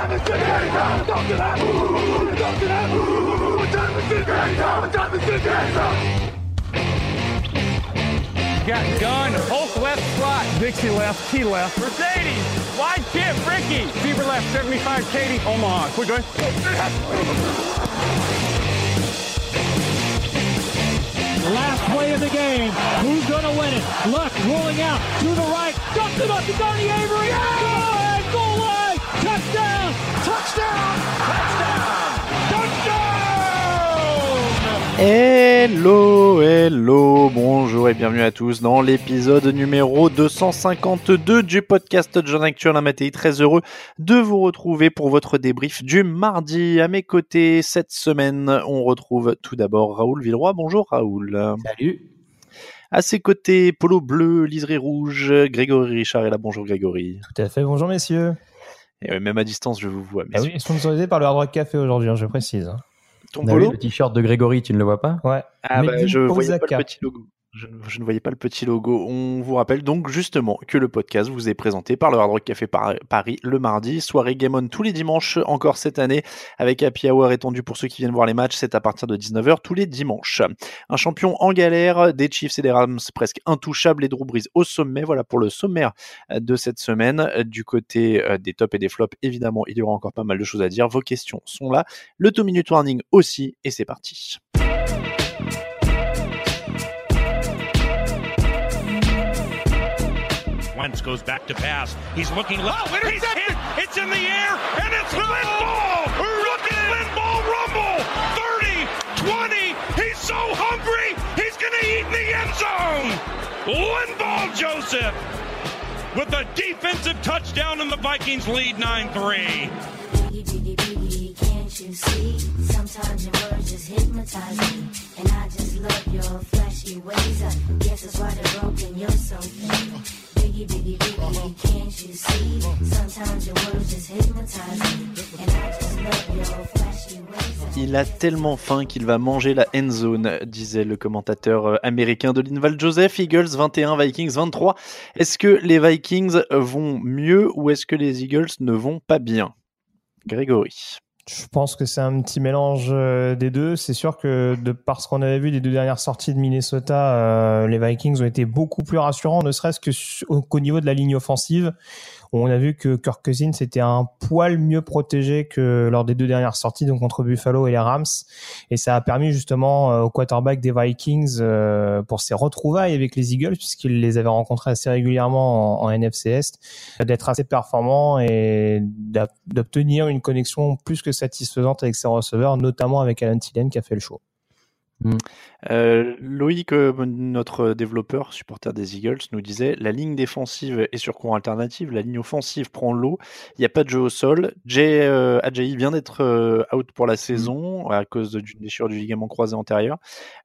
Time is it now? Talk to that. Talk to that. What time is it now? What time is it now? Got gun, Hulk left slot. Dixie left, T left. Mercedes, wide chip, Ricky. Fever left, 75, Katie, Omaha. Quick going. Last play of the game. Who's going to win it? Luck rolling out to the right. Dumps it up to Donnie Avery. Good! Hello, hello, bonjour et bienvenue à tous dans l'épisode numéro 252 du podcast John Actuel Amatéi. Très heureux de vous retrouver pour votre débrief du mardi. À mes côtés cette semaine, on retrouve tout d'abord Raoul Villeroy. Bonjour Raoul. Salut. À ses côtés, polo bleu, liseré rouge, Grégory Richard est là. Bonjour Grégory. Tout à fait, bonjour messieurs. Et même à distance, je vous vois. Ah oui, sponsorisé par le Hard Rock Café aujourd'hui, hein, je précise. hein. Ton polo vu le t-shirt de Grégory, tu ne le vois pas? Ouais. Ah bah, je voyais pas le petit logo. Je, ne- voyais pas le petit logo. On vous rappelle donc justement que le podcast vous est présenté par le Hard Rock Café Par- Paris le mardi, soirée Game On tous les dimanches encore cette année avec Happy Hour étendu pour ceux qui viennent voir les matchs, c'est à partir de 19h tous les dimanches. Un champion en galère, des Chiefs et des Rams presque intouchables et Drew Brees au sommet. Voilà pour le sommaire de cette semaine. Du côté euh, des tops et des flops, évidemment, il y aura encore pas mal de choses à dire. Vos questions sont là. Le 2 minute warning aussi et c'est parti. Wentz goes back to pass. He's looking left. Oh, He's hit. It's in the air, and it's Linball. Look at Linball rumble. 30, 20. He's so hungry. He's going to eat in the end zone. Linball Joseph with a defensive touchdown, and the Vikings lead 9 3. Il a tellement faim qu'il va manger la end zone, disait le commentateur euh, américain de l'Inval Joseph. Eagles 21, Vikings 23. Est-ce que les Vikings vont mieux ou est-ce que les Eagles ne vont pas bien? Grégory. Je pense que c'est un petit mélange euh, des deux. C'est sûr que de par ce qu'on avait vu des deux dernières sorties de Minnesota, euh, les Vikings ont été beaucoup plus rassurants, ne serait-ce qu'au niveau de la ligne offensive. On a vu que Kirk Cousins était un poil mieux protégé que lors des deux dernières sorties, donc contre Buffalo et les Rams. Et ça a permis justement euh, au quarterback des Vikings euh, pour ses retrouvailles avec les Eagles, puisqu'il les avait rencontrés assez régulièrement en, en NFC Est, d'être assez performant et d'obtenir une connexion plus que satisfaisante avec ses receveurs, notamment avec Alan Thielen qui a fait le show. Euh, Loïc, euh, notre développeur, supporter des Eagles, nous disait la ligne défensive est sur courant alternative, la ligne offensive prend l'eau, il n'y a pas de jeu au sol. Jay euh, Ajayi vient d'être out pour la saison à cause d'une déchirure du ligament croisé antérieur.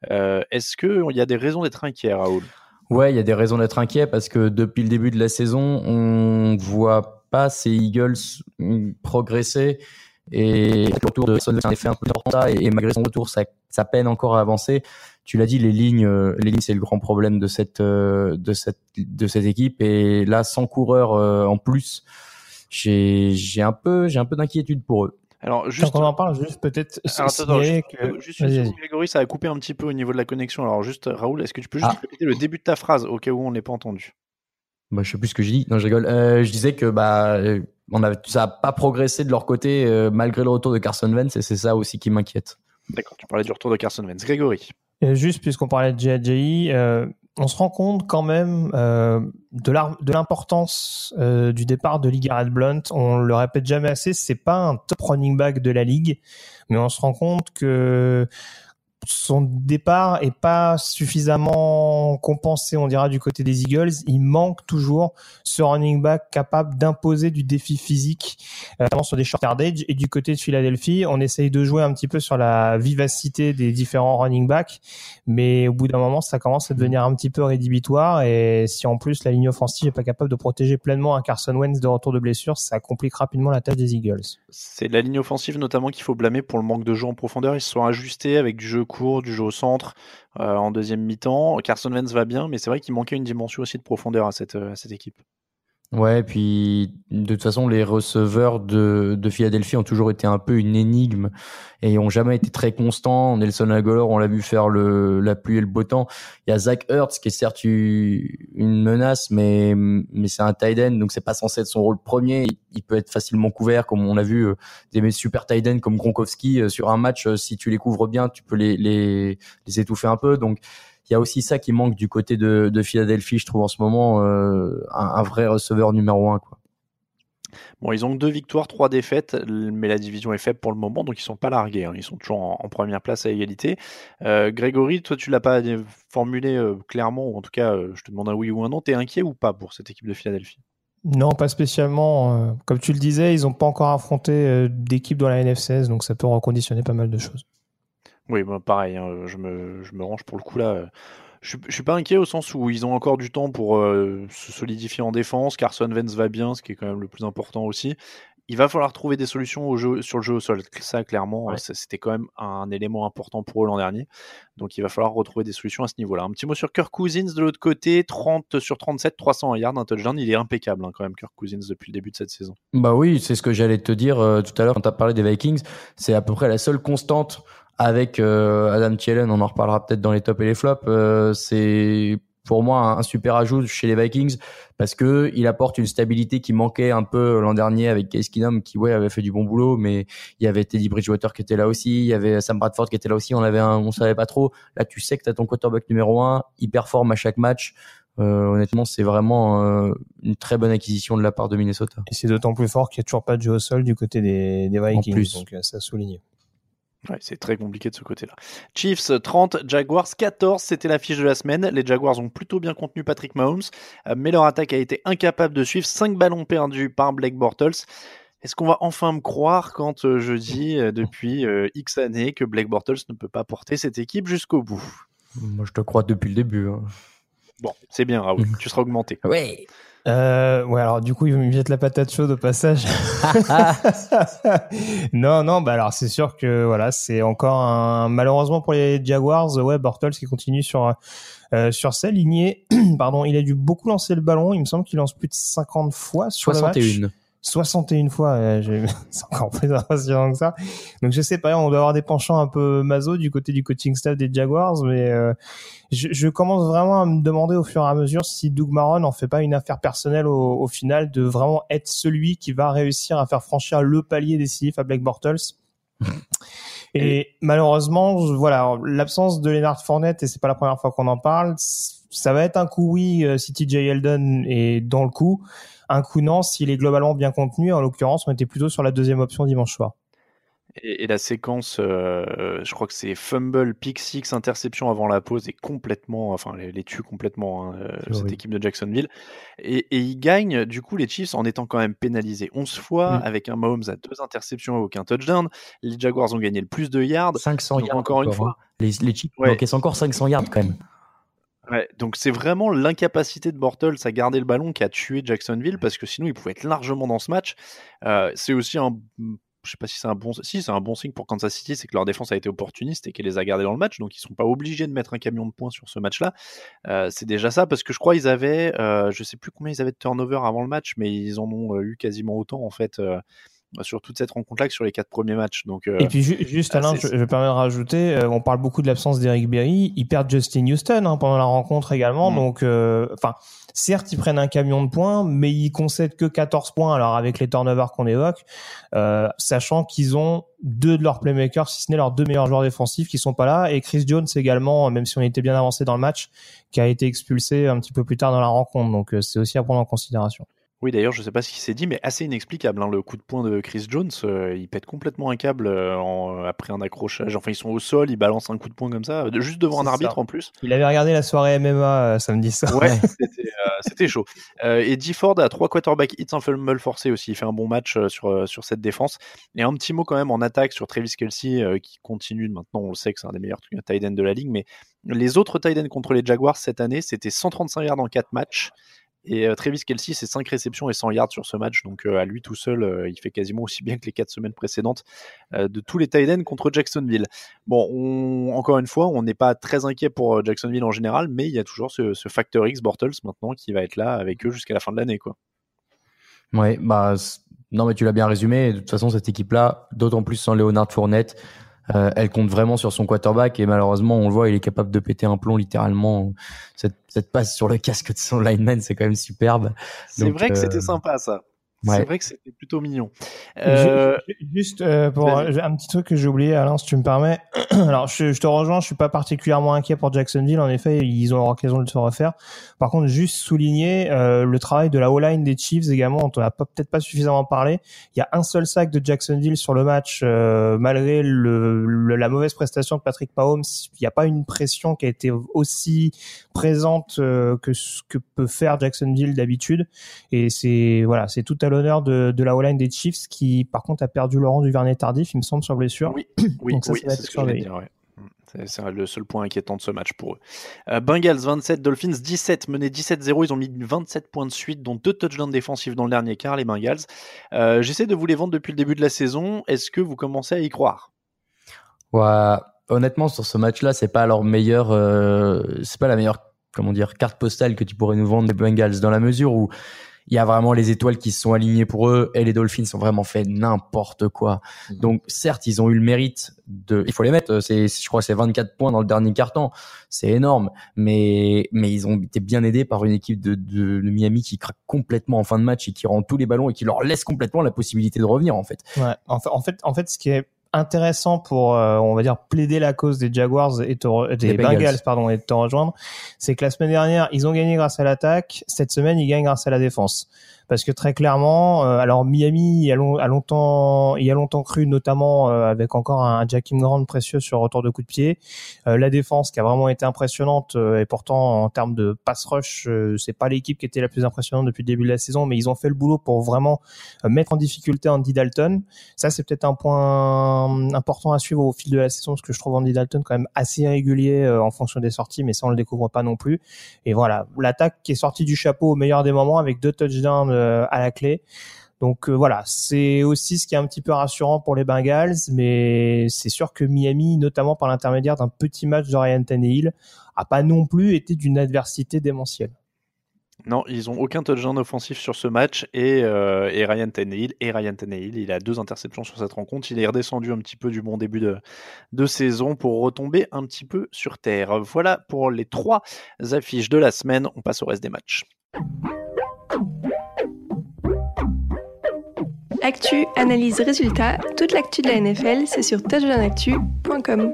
Est-ce qu'il y a des raisons d'être inquiet, Raoul? Ouais, il y a des raisons d'être inquiet parce que depuis le début de la saison, on voit pas ces Eagles mm, progresser et le retour de Son, c'est un effet un peu important ça, et, et malgré son retour, ça, ça peine encore à avancer. Tu l'as dit, les lignes, euh, les lignes, c'est le grand problème de cette, euh, de cette, de cette équipe et là, sans coureur euh, en plus, j'ai, j'ai un peu, j'ai un peu d'inquiétude pour eux. Alors, juste. Quand on en parle, juste peut-être juste, que... juste vas-y. Grégory, ça a coupé un petit peu au niveau de la connexion. Alors, juste, Raoul, est-ce que tu peux juste Ah. répéter le début de ta phrase au cas où on n'est pas entendu? Bah, je sais plus ce que je dis. Non, je rigole. Euh, je disais que bah, on a, ça a pas progressé de leur côté euh, malgré le retour de Carson Wentz et c'est ça aussi qui m'inquiète. D'accord, tu parlais du retour de Carson Wentz. Grégory. Et juste puisqu'on parlait de JJI, euh, on se rend compte quand même euh, de l'importance euh, du départ de Ligaret Blunt. On le répète jamais assez, c'est pas un top running back de la ligue, mais on se rend compte que son départ est pas suffisamment compensé, on dira, du côté des Eagles. Il manque toujours ce running back capable d'imposer du défi physique, euh, notamment sur des short yardage. Et du côté de Philadelphie, on essaye de jouer un petit peu sur la vivacité des différents running backs, mais au bout d'un moment, ça commence à devenir un petit peu rédhibitoire. Et si en plus la ligne offensive est pas capable de protéger pleinement un Carson Wentz de retour de blessure, ça complique rapidement la tâche des Eagles. C'est la ligne offensive notamment qu'il faut blâmer pour le manque de jeu en profondeur. Ils se sont ajustés avec du jeu court, du jeu au centre euh, en deuxième mi-temps. Carson Wentz va bien, mais c'est vrai qu'il manquait une dimension aussi de profondeur à cette, euh, à cette équipe. Ouais, puis de toute façon, les receveurs de, de Philadelphie ont toujours été un peu une énigme et ont jamais été très constants. Nelson Aguilar, on l'a vu faire le, la pluie et le beau temps. Il y a Zach Ertz qui est certes une menace, mais, mais c'est un tight end, donc c'est pas censé être son rôle premier. Il, peut être facilement couvert, comme on a vu euh, des super tight comme Gronkowski euh, sur un match. Euh, si tu les couvres bien, tu peux les, les, les étouffer un peu. Donc il y a aussi ça qui manque du côté de, de Philadelphie, je trouve en ce moment, euh, un, un, vrai receveur numéro un. Quoi. Bon, ils ont deux victoires, trois défaites, mais la division est faible pour le moment, donc ils sont pas largués. Hein. Ils sont toujours en, en, première place à égalité. Euh, Grégory, toi, tu l'as pas formulé euh, clairement, ou en tout cas, euh, je te demande un oui ou un non. T'es inquiet ou pas pour cette équipe de Philadelphie? Non, pas spécialement. Comme tu le disais, ils n'ont pas encore affronté d'équipe dans la NFC, donc ça peut reconditionner pas mal de choses. Oui, bah pareil, hein, je, me, je, me, range pour le coup là. Je, je suis pas inquiet au sens où ils ont encore du temps pour euh, se solidifier en défense. Carson Vance va bien, ce qui est quand même le plus important aussi. Il va falloir trouver des solutions au jeu, sur le jeu au sol. Ça, clairement, ouais. c'était quand même un élément important pour eux l'an dernier. Donc, il va falloir retrouver des solutions à ce niveau-là. Un petit mot sur Kirk Cousins de l'autre côté 30 sur 37, 300 yards, un touchdown. Il est impeccable hein, quand même, Kirk Cousins, depuis le début de cette saison. Bah oui, c'est ce que j'allais te dire euh, tout à l'heure quand tu as parlé des Vikings. C'est à peu près la seule constante avec euh, Adam Thielen, on en reparlera peut-être dans les tops et les flops. Euh, c'est pour moi un, super ajout chez les Vikings parce que il apporte une stabilité qui manquait un peu l'an dernier avec Case Keenum qui ouais avait fait du bon boulot, mais il y avait Teddy Bridgewater qui était là aussi, il y avait Sam Bradford qui était là aussi. On avait un, on savait pas trop. Là, tu sais que tu as ton quarterback numéro un, il performe à chaque match. Euh, honnêtement, c'est vraiment euh, une très bonne acquisition de la part de Minnesota. Et c'est d'autant plus fort qu'il n'y a toujours pas de jeu au sol du côté des, des Vikings, donc euh, ça souligne. C'est très compliqué de ce côté-là. Chiefs 30, Jaguars 14, c'était la fiche de la semaine. Les Jaguars ont plutôt bien contenu Patrick Mahomes, mais leur attaque a été incapable de suivre. 5 ballons perdus par Blake Bortles. Est-ce qu'on va enfin me croire quand je dis depuis X années que Blake Bortles ne peut pas porter cette équipe jusqu'au bout? Moi, je te crois depuis le début. Hein. Bon, c'est bien, Raoul. tu seras augmenté. Oui. Euh, ouais, alors du coup, il me jette la patate chaude au passage. non, non, bah alors c'est sûr que voilà, c'est encore un malheureusement pour les Jaguars, ouais, Bortles qui continue sur euh, sur sa lignée. Pardon, il a dû beaucoup lancer le ballon. Il me semble qu'il lance plus de 50 fois sur 61. le match. 61 fois, euh, c'est encore plus impressionnant que ça. Donc je sais pas, on doit avoir des penchants un peu maso du côté du coaching staff des Jaguars, mais euh, je, je, commence vraiment à me demander au fur et à mesure si Doug Maron en fait pas une affaire personnelle au, au final de vraiment être celui qui va réussir à faire franchir le palier décisif à Blake Bortles. Et malheureusement, voilà, l'absence de Leonard Fournette, et c'est pas la première fois qu'on en parle, ça va être un coup oui euh, si TJ Eldon est dans le coup, un coup non s'il est globalement bien contenu. En l'occurrence, on était plutôt sur la deuxième option dimanche soir. Et, et la séquence, euh, je crois que c'est fumble, pick six, interception avant la pause est complètement, enfin les, les tue complètement hein, euh, cette équipe de Jacksonville. Et, et, ils gagnent du coup les Chiefs en étant quand même pénalisés 11 fois mmh. avec un Mahomes à deux interceptions et aucun touchdown. Les Jaguars ont gagné le plus de yards. 500 yards encore, encore une fois. Hein. Les, les Chiefs ouais. encaissent encore 500 yards quand même. Donc c'est vraiment l'incapacité de Bortles à garder le ballon qui a tué Jacksonville parce que sinon il pouvait être largement dans ce match. Euh, c'est aussi un je sais pas si c'est un bon si c'est un bon signe pour Kansas City c'est que leur défense a été opportuniste et qu'elle les a gardés dans le match donc ils sont pas obligés de mettre un camion de points sur ce match là euh, c'est déjà ça parce que je crois ils avaient euh, je sais plus combien ils avaient de turnover avant le match mais ils en ont eu quasiment autant en fait euh, sur toute cette rencontre-là que sur les quatre premiers matchs. Donc, euh, et puis ju juste Alain, je, je me permets de rajouter, euh, on parle beaucoup de l'absence d'Eric Berry, ils perdent Justin Houston hein, pendant la rencontre également. Mmh. Donc, enfin, euh, certes, ils prennent un camion de points, mais ils concèdent que 14 points. Alors avec les turnovers qu'on évoque, sachant qu'ils ont deux de leurs playmakers, si ce n'est leurs deux meilleurs joueurs défensifs, qui sont pas là, et Chris Jones également, même si on était bien avancé dans le match, qui a été expulsé un petit peu plus tard dans la rencontre. Donc c'est aussi à prendre en considération. Oui, d'ailleurs, je sais pas ce qu'il s'est dit, mais assez inexplicable. hein, le coup de poing de Chris Jones, euh, il pète complètement un câble euh, en- après un accrochage. Enfin, ils sont au sol, il balance un coup de poing comme ça, de- juste devant un C'est arbitre ça. en plus. Il avait regardé la soirée MMA euh, samedi soir. Ouais, c'était euh, c'était chaud. Euh, et D Ford a trois quarterbacks hits, un fumble forcé aussi. Il fait un bon match euh, sur, euh, sur cette défense. Et un petit mot quand même en attaque sur Travis Kelsey euh, qui continue. Maintenant, on le sait que c'est un des meilleurs tight ends de la ligue. Mais les autres tight ends contre les Jaguars cette année, c'était 135 yards en 4 matchs. Et euh, Travis Kelsey, c'est 5 réceptions et 100 yards sur ce match. Donc euh, à lui tout seul, euh, il fait quasiment aussi bien que les 4 semaines précédentes de tous les tight contre Jacksonville. Bon, on- encore une fois, on n'est pas très inquiet pour Jacksonville en général, mais il y a toujours ce, ce facteur X Bortles maintenant qui va être là avec eux jusqu'à la fin de l'année. quoi. Ouais, bah non, mais tu l'as bien résumé. De toute façon, cette équipe-là, d'autant plus sans Léonard Fournette, euh, elle compte vraiment sur son quarterback et malheureusement, on le voit, il est capable de péter un plomb littéralement. Cette, cette passe sur le casque de son lineman, c'est quand même superbe. C'est vrai que euh, c'était sympa ça. Ouais. C'est vrai que c'était plutôt mignon. Euh, Ju- ju- Juste euh, pour un petit truc que j'ai oublié, Alain, si tu me permets. Alors, je, je te rejoins, je suis pas particulièrement inquiet pour Jacksonville. En effet, ils ont l'occasion de se refaire. Par contre, juste souligner euh, le travail de la O-line des Chiefs également. On en a pas- peut-être pas suffisamment parlé. Il y a un seul sac de Jacksonville sur le match, euh, malgré le, le- la mauvaise prestation de Patrick Mahomes. Il n'y a pas une pression qui a été aussi présente euh, que ce que peut faire Jacksonville d'habitude. Et c'est voilà, c'est tout à l'honneur de, de la O-line des Chiefs qui, par contre, a perdu Laurent Duvernay tardif, il me semble, sur blessure. Oui, oui, Donc ça, oui, ça va c'est être ce que je dire. ouais. C'est le seul point inquiétant de ce match pour eux. Euh, Bengals 27, Dolphins 17, menés 17-0. Ils ont mis 27 points de suite, dont deux touchdowns défensifs dans le dernier quart, les Bengals. Euh, J'essaie de vous les vendre depuis le début de la saison. Est-ce que vous commencez à y croire? Ouais, honnêtement, sur ce match-là, c'est pas leur meilleur, euh, c'est pas la meilleure, comment dire, carte postale que tu pourrais nous vendre des Bengals dans la mesure où il y a vraiment les étoiles qui se sont alignées pour eux et les Dolphins ont vraiment fait n'importe quoi. Donc, certes, ils ont eu le mérite de, il faut les mettre, c'est, je crois c'est 24 points dans le dernier quart-temps. C'est énorme. Mais, mais ils ont été bien aidés par une équipe de, de, de Miami qui craque complètement en fin de match et qui rend tous les ballons et qui leur laisse complètement la possibilité de revenir, en fait. Ouais. En fait, en fait, en fait, ce qui est intéressant pour, euh, on va dire, plaider la cause des Jaguars et te re- des Des Bengals. Bengals, pardon, et de te rejoindre, c'est que la semaine dernière, ils ont gagné grâce à l'attaque. Cette semaine, ils gagnent grâce à la défense. Parce que très clairement, euh, alors Miami a, long- a longtemps, il y a longtemps cru, notamment euh, avec encore un Jackim Grant précieux sur retour de coup de pied. Euh, la défense qui a vraiment été impressionnante et pourtant en termes de pass rush, c'est pas l'équipe qui était la plus impressionnante depuis le début de la saison, mais ils ont fait le boulot pour vraiment mettre en difficulté Andy Dalton. Ça, c'est peut-être un point important à suivre au fil de la saison, parce que je trouve Andy Dalton quand même assez irrégulier en fonction des sorties, mais ça, on le découvre pas non plus. Et voilà, l'attaque qui est sortie du chapeau au meilleur des moments avec deux touchdowns à la clé. Donc euh, voilà, c'est aussi ce qui est un petit peu rassurant pour les Bengals, mais c'est sûr que Miami, notamment par l'intermédiaire d'un petit match de Ryan Tannehill, a pas non plus été d'une adversité démentielle. Non, ils ont aucun touchdown offensif sur ce match et, euh, et Ryan Tannehill et Ryan Tannehill, il a deux interceptions sur cette rencontre. Il est redescendu un petit peu du bon début de saison pour retomber un petit peu sur terre. Voilà pour les trois affiches de la semaine. On passe au reste des matchs. Actu, analyse, résultat, toute l'actu de la NFL, c'est sur touchdownactu.com.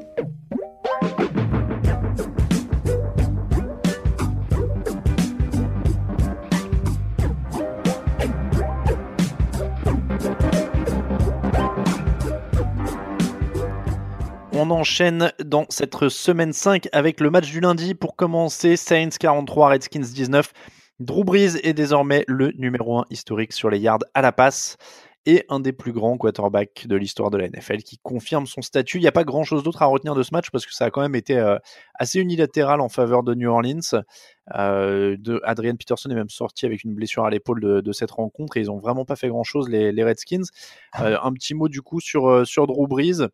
On enchaîne dans cette semaine 5 avec le match du lundi pour commencer. Saints 43, Redskins 19. Drew Brees est désormais le numéro 1 historique sur les yards à la passe et un des plus grands quarterbacks de l'histoire de la NFL qui confirme son statut. Il n'y a pas grand chose d'autre à retenir de ce match parce que ça a quand même été euh, assez unilatéral en faveur de New Orleans. Euh, Adrian Peterson est même sorti avec une blessure à l'épaule de, cette rencontre et ils n'ont vraiment pas fait grand chose les, Redskins. Euh, un petit mot du coup sur, sur Drew Brees.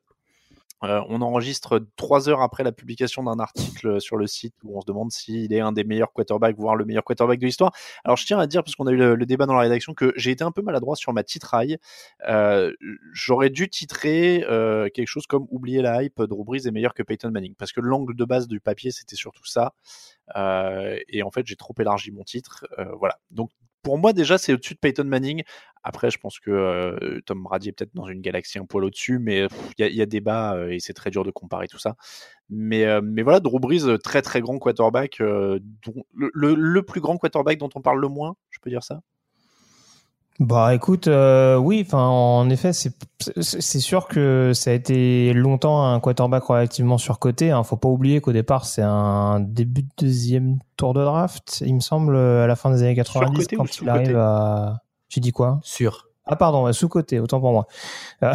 Euh, on enregistre trois heures après la publication d'un article sur le site où on se demande s'il est un des meilleurs quarterbacks, voire le meilleur quarterback de l'histoire. Alors je tiens à dire, parce qu'on a eu le, débat dans la rédaction, que j'ai été un peu maladroit sur ma titraille. Euh, J'aurais dû titrer euh, quelque chose comme Oublier la hype, Drew Brees est meilleur que Peyton Manning, parce que l'angle de base du papier c'était surtout ça. Et en fait j'ai trop élargi mon titre. Voilà. Donc pour moi déjà c'est au-dessus de Peyton Manning. Après je pense que Tom Brady est peut-être dans une galaxie un poil au-dessus, mais il y, a débat et c'est très dur de comparer tout ça. Mais, voilà, Drew Brees, très très grand quarterback, le, plus grand quarterback dont on parle le moins, je peux dire ça? Bah écoute, euh, oui, enfin en effet, c'est c'est sûr que ça a été longtemps un quarterback relativement surcoté. Hein. Faut pas oublier qu'au départ c'est un début de deuxième tour de draft, il me semble, à la fin des années 90 Surcoté ou quand il arrive à. J'ai dit quoi? Sûr. Ah pardon, sous côté, autant pour moi. Euh,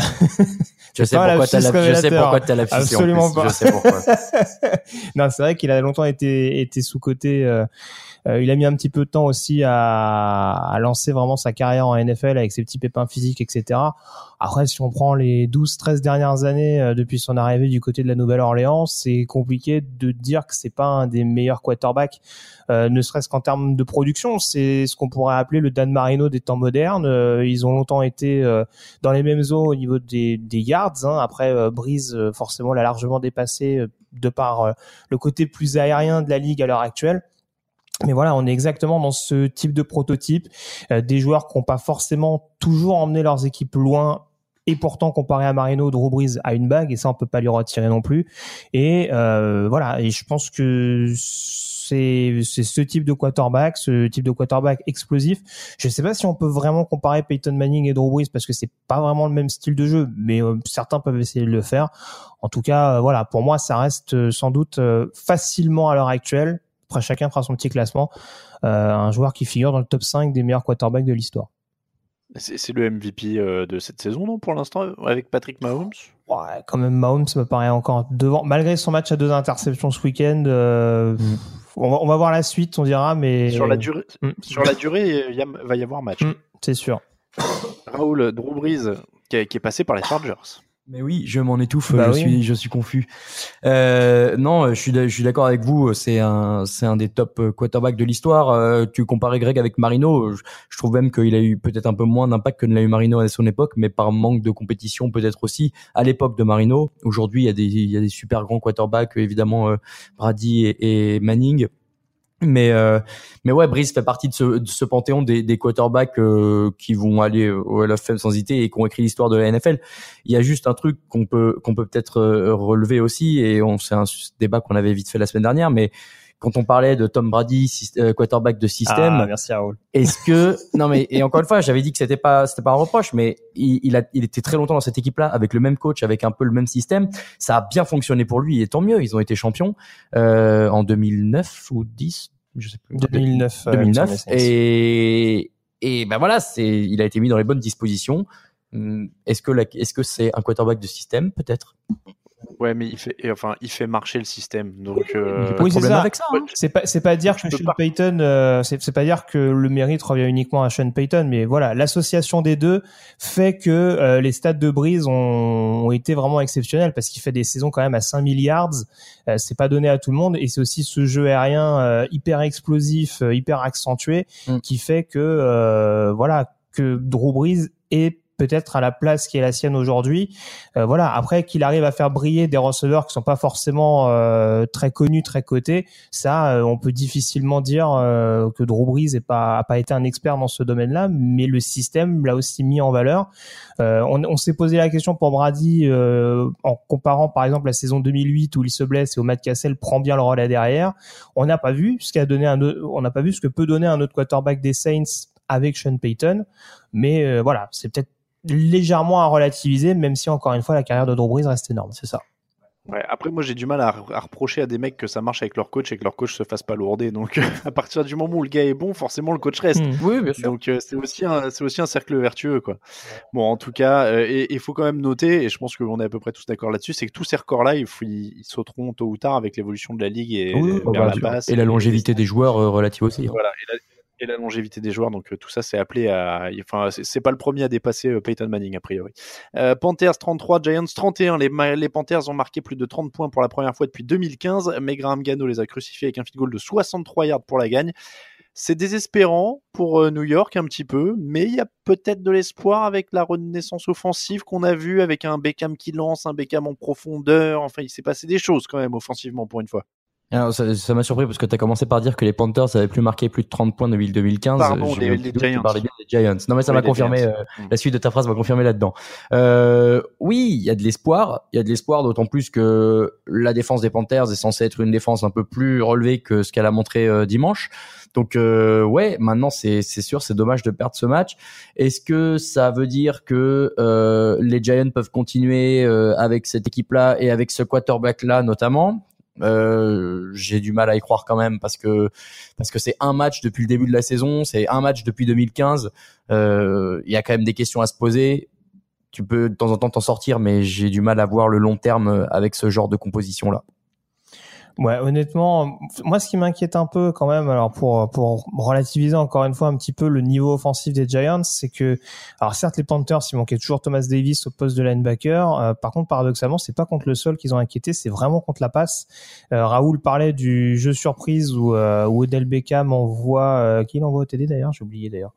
Je sais pourquoi t'as lapsus la, je sais pourquoi t'as la Absolument pas. Je sais pourquoi. non, c'est vrai qu'il a longtemps été, été sous côté. il a mis un petit peu de temps aussi à, à lancer vraiment sa carrière en NFL avec ses petits pépins physiques, etc. Après, si on prend les 12-13 dernières années euh, depuis son arrivée du côté de la Nouvelle-Orléans, c'est compliqué de dire que c'est pas un des meilleurs quarterbacks, euh, ne serait-ce qu'en termes de production. C'est ce qu'on pourrait appeler le Dan Marino des temps modernes. Euh, ils ont longtemps été dans les mêmes eaux au niveau des, yards. Hein. Après, euh, forcément, l'a largement dépassé de par le côté plus aérien de la ligue à l'heure actuelle. Mais voilà, on est exactement dans ce type de prototype, des joueurs qui n'ont pas forcément toujours emmené leurs équipes loin et pourtant comparé à Marino, Drew Brees a une bague et ça on peut pas lui retirer non plus. Et euh, voilà, et je pense que c'est ce type de quarterback, ce type de quarterback explosif. Je sais pas si on peut vraiment comparer Peyton Manning et Drew Brees parce que c'est pas vraiment le même style de jeu, mais euh, certains peuvent essayer de le faire. En tout cas, euh, voilà, pour moi ça reste sans doute facilement à l'heure actuelle. Après chacun fera son petit classement. un joueur qui figure dans le top 5 des meilleurs quarterbacks de l'histoire. C'est le MVP euh, de cette saison, non, pour l'instant, avec Patrick Mahomes? Ouais, quand même, Mahomes me paraît encore devant. Malgré son match à deux interceptions ce week-end, euh, on, va, on va voir la suite, on dira, mais. Sur la durée, Mm. sur la durée, il y a- va y avoir match. Mm, c'est sûr. Raoul, Drew Brees, qui, est- qui est passé par les Chargers. Mais oui, je m'en étouffe, Bah je oui. suis, je suis confus. Euh, non, je suis, je suis d'accord avec vous. C'est un, c'est un des top euh, quarterbacks de l'histoire. Euh, tu comparais Greg avec Marino. Je, je trouve même qu'il a eu peut-être un peu moins d'impact que ne l'a eu Marino à son époque, mais par manque de compétition peut-être aussi à l'époque de Marino. Aujourd'hui, il y a des, il y a des super grands quarterbacks, évidemment euh, Brady et, et Manning. Mais euh, mais ouais, Brice fait partie de ce, de ce panthéon des, des quarterbacks euh, qui vont aller au Hall of Fame sans hésiter et qui ont écrit l'histoire de la NFL. Il y a juste un truc qu'on peut qu'on peut peut-être euh, relever aussi et on c'est un débat qu'on avait vite fait la semaine dernière, mais quand on parlait de Tom Brady, euh, quarterback de système, Ah, merci Raoul. est-ce que non mais et encore une fois, j'avais dit que c'était pas c'était pas un reproche, mais il, il a il était très longtemps dans cette équipe-là avec le même coach, avec un peu le même système. Ça a bien fonctionné pour lui et tant mieux. Ils ont été champions euh, en 2009 ou 10, je sais plus. 2009. euh, il me 2009 semble, et et ben voilà, c'est il a été mis dans les bonnes dispositions. Hum, Est-ce que est-ce que c'est un quarterback de système peut-être? Ouais, mais il fait, et enfin, il fait marcher le système. Donc, euh, Oui, c'est ça. avec ça. hein. C'est pas, c'est pas dire que Sean pas- Payton, euh, c'est, c'est pas dire que le mérite revient uniquement à Sean Payton, mais voilà, l'association des deux fait que euh, les stats de Breeze ont, ont été vraiment exceptionnels parce qu'il fait des saisons quand même à 5 milliards. Euh, c'est pas donné à tout le monde et c'est aussi ce jeu aérien euh, hyper explosif, euh, hyper accentué Mm. qui fait que euh, voilà que Drew Brees est peut-être à la place qui est la sienne aujourd'hui. Euh, voilà. Après qu'il arrive à faire briller des receveurs qui sont pas forcément euh, très connus, très cotés, ça, euh, on peut difficilement dire euh, que Drew Brees n'a pas, pas été un expert dans ce domaine-là, mais le système l'a aussi mis en valeur. Euh, on on s'est posé la question pour Brady euh, en comparant par exemple la saison 2008 où il se blesse et où Matt Cassel prend bien le relais derrière. On n'a pas vu ce qu'a donné un, on n'a pas vu ce que peut donner un autre quarterback des Saints avec Sean Payton, mais voilà, c'est peut-être légèrement à relativiser, même si encore une fois la carrière de Drew Brees reste énorme. C'est ça. ouais, après, moi, j'ai du mal à, à reprocher à des mecs que ça marche avec leur coach et que leur coach se fasse pas lourder. Donc, à partir du moment où le gars est bon, forcément, le coach reste. Hmm. Oui, bien sûr. Donc euh, c'est aussi un c'est aussi un cercle vertueux quoi. Bon en tout cas euh, et il faut quand même noter et je pense qu'on est à peu près tous d'accord là-dessus c'est que tous ces records là ils, faut- ils, ils sauteront tôt ou tard avec l'évolution de la ligue et Oui, vers bah, la passe et la longévité des joueurs euh, relative aussi. hein. voilà et la, et la longévité des joueurs donc euh, tout ça c'est appelé à enfin c'est pas le premier à dépasser euh, Peyton Manning a priori. Euh, Panthers 33 Giants 31 les Panthers ont marqué plus de 30 points pour la première fois depuis 2015 mais Graham Gano les a crucifiés avec un field goal de 63 yards pour la gagne. C'est désespérant pour New York un petit peu, mais il y a peut-être de l'espoir avec la renaissance offensive qu'on a vue, avec un Beckham qui lance, un Beckham en profondeur. Enfin, il s'est passé des choses quand même offensivement pour une fois. Alors, ça ça m'a surpris parce que tu as commencé par dire que les Panthers avaient plus marqué plus de 30 points depuis 2015. Pardon, Je les- les que tu Giants. parlais bien des Giants. Non, mais ça Oui, m'a confirmé. Giants. euh, Mm. La suite de ta phrase m'a confirmé là-dedans. Euh, oui, il y a de l'espoir. Il y a de l'espoir, d'autant plus que la défense des Panthers est censée être une défense un peu plus relevée que ce qu'elle a montré euh, dimanche. Donc euh, ouais, maintenant c'est c'est sûr, c'est dommage de perdre ce match. Est-ce que ça veut dire que euh, les Giants peuvent continuer euh, avec cette équipe-là et avec ce quarterback-là notamment? Euh, J'ai du mal à y croire quand même parce que parce que c'est un match depuis le début de la saison, c'est un match depuis 2015. Euh, Il y a quand même des questions à se poser. Tu peux de temps en temps t'en sortir, mais j'ai du mal à voir le long terme avec ce genre de composition-là. Ouais, honnêtement, moi, ce qui m'inquiète un peu quand même, alors pour pour relativiser encore une fois un petit peu le niveau offensif des Giants, c'est que, alors certes, les Panthers, il manquait toujours Thomas Davis au poste de linebacker. Euh, par contre, paradoxalement, c'est pas contre le sol qu'ils ont inquiété, c'est vraiment contre la passe. Euh, Raoul parlait du jeu surprise où, euh, où Odell Beckham envoie, euh, qui l'envoie au TD d'ailleurs, j'ai oublié d'ailleurs.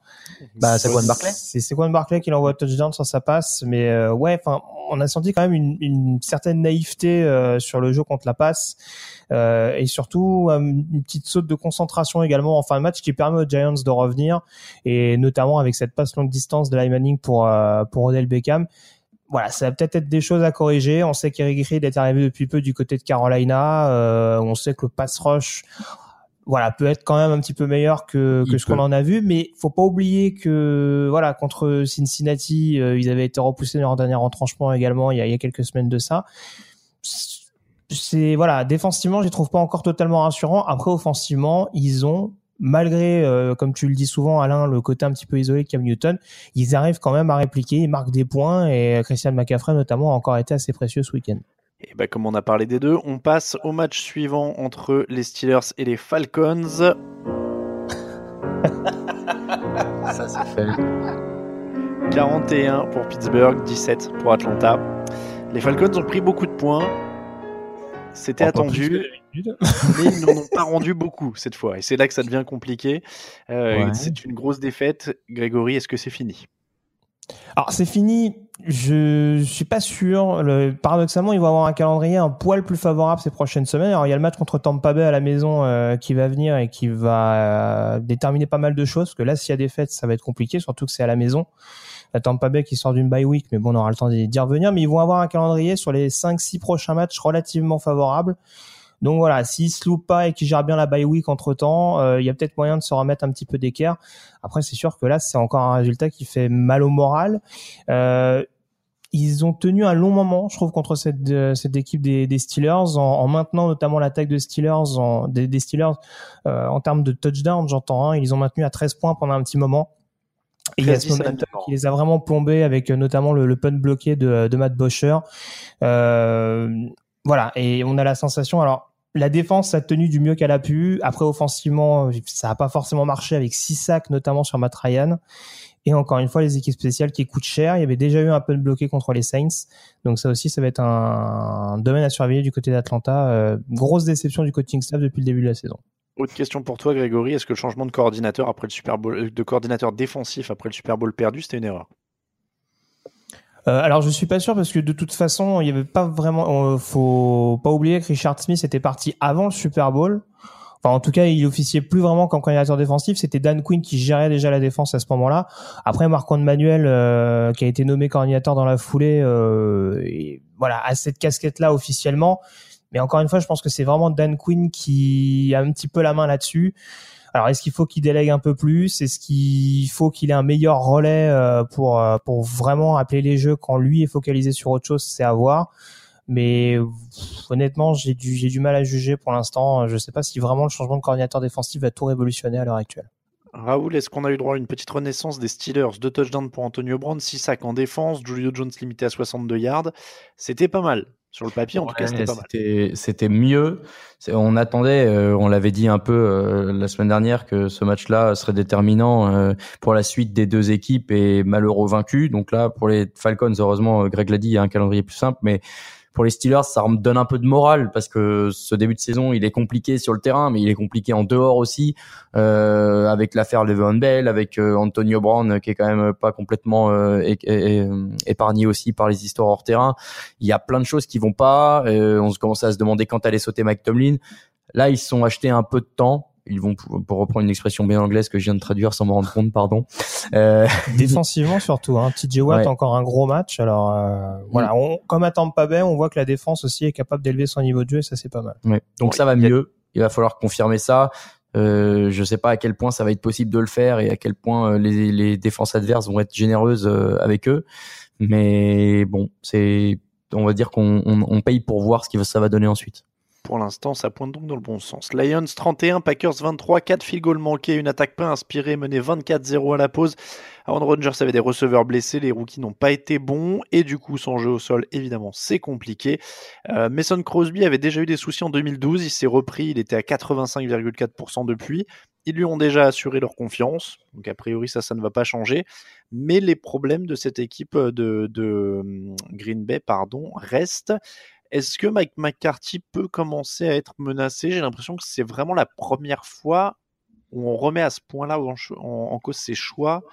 Bah, Saquon Barkley. C'est Saquon Barkley qui l'envoie au touchdown sur sa passe, mais euh, ouais, enfin, on a senti quand même une, une certaine naïveté euh, sur le jeu contre la passe. Euh, et surtout une petite saute de concentration également en fin de match qui permet aux Giants de revenir et notamment avec cette passe longue distance de Manning pour euh, pour Odell Beckham voilà, ça va peut-être être des choses à corriger. On sait qu'Eric Reed est arrivé depuis peu du côté de Carolina. Euh, on sait que le pass rush, voilà, peut être quand même un petit peu meilleur que, que ce qu'on en a vu. Mais faut pas oublier que, voilà, contre Cincinnati, euh, ils avaient été repoussés dans leur dernier retranchement également il y a, il y a quelques semaines de ça. C'est voilà, défensivement, je les trouve pas encore totalement rassurants. Après, offensivement, ils ont malgré, euh, comme tu le dis souvent, Alain, le côté un petit peu isolé de Cam Newton, ils arrivent quand même à répliquer, ils marquent des points et Christian McCaffrey notamment a encore été assez précieux ce week-end. Et bah, comme on a parlé des deux, on passe au match suivant entre les Steelers et les Falcons. Ça c'est fait. 41 pour Pittsburgh, 17 pour Atlanta. Les Falcons ont pris beaucoup de points. C'était attendu, mais ils n'en ont pas rendu beaucoup cette fois. Et c'est là que ça devient compliqué. Euh, Ouais. C'est une grosse défaite. Grégory, est-ce que c'est fini? Alors c'est fini, je suis pas sûr. Le, paradoxalement, ils vont avoir un calendrier un poil plus favorable ces prochaines semaines. Alors il y a le match contre Tampa Bay à la maison euh, qui va venir et qui va euh, déterminer pas mal de choses. Parce que là, s'il y a des fêtes, ça va être compliqué, surtout que c'est à la maison. La Tampa Bay qui sort d'une bye week, mais bon, on aura le temps d'y revenir. Mais ils vont avoir un calendrier sur les 5-6 prochains matchs relativement favorable. Donc voilà, s'ils se loupent pas et qu'ils gèrent bien la bye week entre temps, il y a peut-être moyen de se remettre un petit peu d'équerre. Après, c'est sûr que là, c'est encore un résultat qui fait mal au moral. Euh, ils ont tenu un long moment, je trouve, contre cette, euh, équipe des, Steelers, en, en maintenant notamment l'attaque des, Steelers euh, en termes de touchdown, j'entends. Hein, ils ont maintenu à 13 points pendant un petit moment. Et il y a ce 13-17 momentum qui les a vraiment plombés avec euh, notamment le, le punt bloqué de, de Matt Bosher. Euh, voilà, et on a la sensation. Alors, la défense a tenu du mieux qu'elle a pu. Après, offensivement, ça n'a pas forcément marché avec six sacs, notamment sur Matt Ryan. Et encore une fois, les équipes spéciales qui coûtent cher. Il y avait déjà eu un punt bloqué contre les Saints. Donc ça aussi, ça va être un, un domaine à surveiller du côté d'Atlanta. Euh, grosse déception du coaching staff depuis le début de la saison. Autre question pour toi, Grégory. Est-ce que le changement de coordinateur après le Super Bowl, euh, de coordinateur défensif après le Super Bowl perdu, c'était une erreur? Euh, alors je suis pas sûr parce que de toute façon il y avait pas vraiment. euh, faut pas oublier que Richard Smith était parti avant le Super Bowl. Enfin en tout cas il officiait plus vraiment comme coordinateur défensif. C'était Dan Quinn qui gérait déjà la défense à ce moment-là. Après Marc Manuel qui a été nommé coordinateur dans la foulée. Et, voilà à cette casquette là officiellement. Mais encore une fois je pense que c'est vraiment Dan Quinn qui a un petit peu la main là-dessus. Alors, est-ce qu'il faut qu'il délègue un peu plus? Est-ce qu'il faut qu'il ait un meilleur relais euh, pour euh, pour vraiment appeler les jeux quand lui est focalisé sur autre chose C'est à voir. Mais honnêtement, j'ai du du mal à juger pour l'instant. Je sais pas si vraiment le changement de coordinateur défensif va tout révolutionner à l'heure actuelle. Raoul, est-ce qu'on a eu droit à une petite renaissance des Steelers? Deux touchdowns pour Antonio Brown, 6 sacs en défense, Julio Jones limité à 62 yards. C'était pas mal. Sur le papier, en tout cas, c'était. C'était mieux. On attendait, euh, on l'avait dit un peu euh, la semaine dernière que ce match-là serait déterminant euh, pour la suite des deux équipes et malheureux vaincus. Donc là, pour les Falcons, heureusement, euh, Greg l'a dit, il y a un calendrier plus simple, mais pour les Steelers, ça me donne un peu de morale parce que ce début de saison, il est compliqué sur le terrain, mais il est compliqué en dehors aussi, euh, avec l'affaire Le'Veon Bell, avec euh, Antonio Brown euh, qui est quand même pas complètement euh, épargné aussi par les histoires hors terrain. Il y a plein de choses qui vont pas. Euh, on se commençait à se demander quand allait sauter Mike Tomlin. Là, ils se sont achetés un peu de temps. Ils vont, pour reprendre une expression bien anglaise que je viens de traduire sans me rendre compte, pardon. Euh, Défensivement surtout, hein. TJ Watt Ouais. encore un gros match. Alors euh, voilà, on, comme à Tampa Bay, on voit que la défense aussi est capable d'élever son niveau de jeu et ça c'est pas mal. Ouais. Donc Ouais, ça va mieux. Il va falloir confirmer ça. Euh, je sais pas à quel point ça va être possible de le faire et à quel point euh, les, les défenses adverses vont être généreuses euh, avec eux. Mais bon, c'est, on va dire qu'on on, on paye pour voir ce que ça va donner ensuite. Pour l'instant, ça pointe donc dans le bon sens. Lions 31, Packers 23, 4 field goals manqués, une attaque pas inspirée, menée 24-0 à la pause. Aaron Rodgers avait des receveurs blessés, les rookies n'ont pas été bons, et du coup, son jeu au sol, évidemment, c'est compliqué. Euh, Mason Crosby avait déjà eu des soucis en 2012, il s'est repris, il était à 85,4% depuis. Ils lui ont déjà assuré leur confiance, donc a priori, ça, ça ne va pas changer. Mais les problèmes de cette équipe de, de hum, Green Bay, pardon, restent. Est-ce que Mike McCarthy peut commencer à être menacé? J'ai l'impression que c'est vraiment la première fois où on remet à ce point-là en, en- cause ses choix,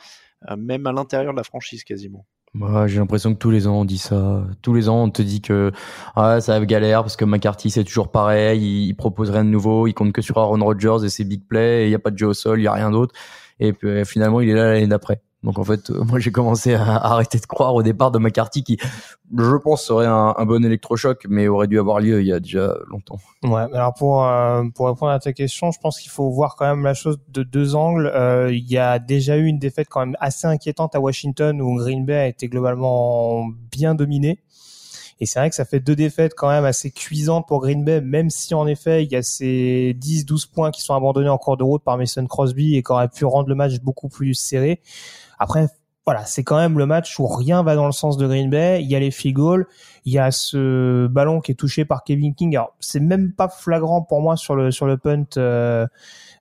euh, même à l'intérieur de la franchise quasiment. Moi, j'ai l'impression que tous les ans on dit ça. Tous les ans on te dit que ah, ça va galère parce que McCarthy c'est toujours pareil, il, il propose rien de nouveau, il compte que sur Aaron Rodgers et ses big plays, il y a pas de jeu au sol, il y a rien d'autre. Et puis euh, finalement il est là l'année d'après. Donc en fait, euh, moi j'ai commencé à arrêter de croire au départ de McCarthy qui, je pense, serait un, un bon électrochoc, mais aurait dû avoir lieu il y a déjà longtemps. Ouais, alors pour euh, pour répondre à ta question, je pense qu'il faut voir quand même la chose de deux angles. Euh, il y a déjà eu une défaite quand même assez inquiétante à Washington où Green Bay a été globalement bien dominé. Et c'est vrai que ça fait deux défaites quand même assez cuisantes pour Green Bay, même si en effet il y a ces 10-12 points qui sont abandonnés en cours de route par Mason Crosby et qui auraient pu rendre le match beaucoup plus serré. Après, voilà, c'est quand même le match où rien va dans le sens de Green Bay. Il y a les field goals, il y a ce ballon qui est touché par Kevin King. Alors, c'est même pas flagrant pour moi sur le sur le punt euh,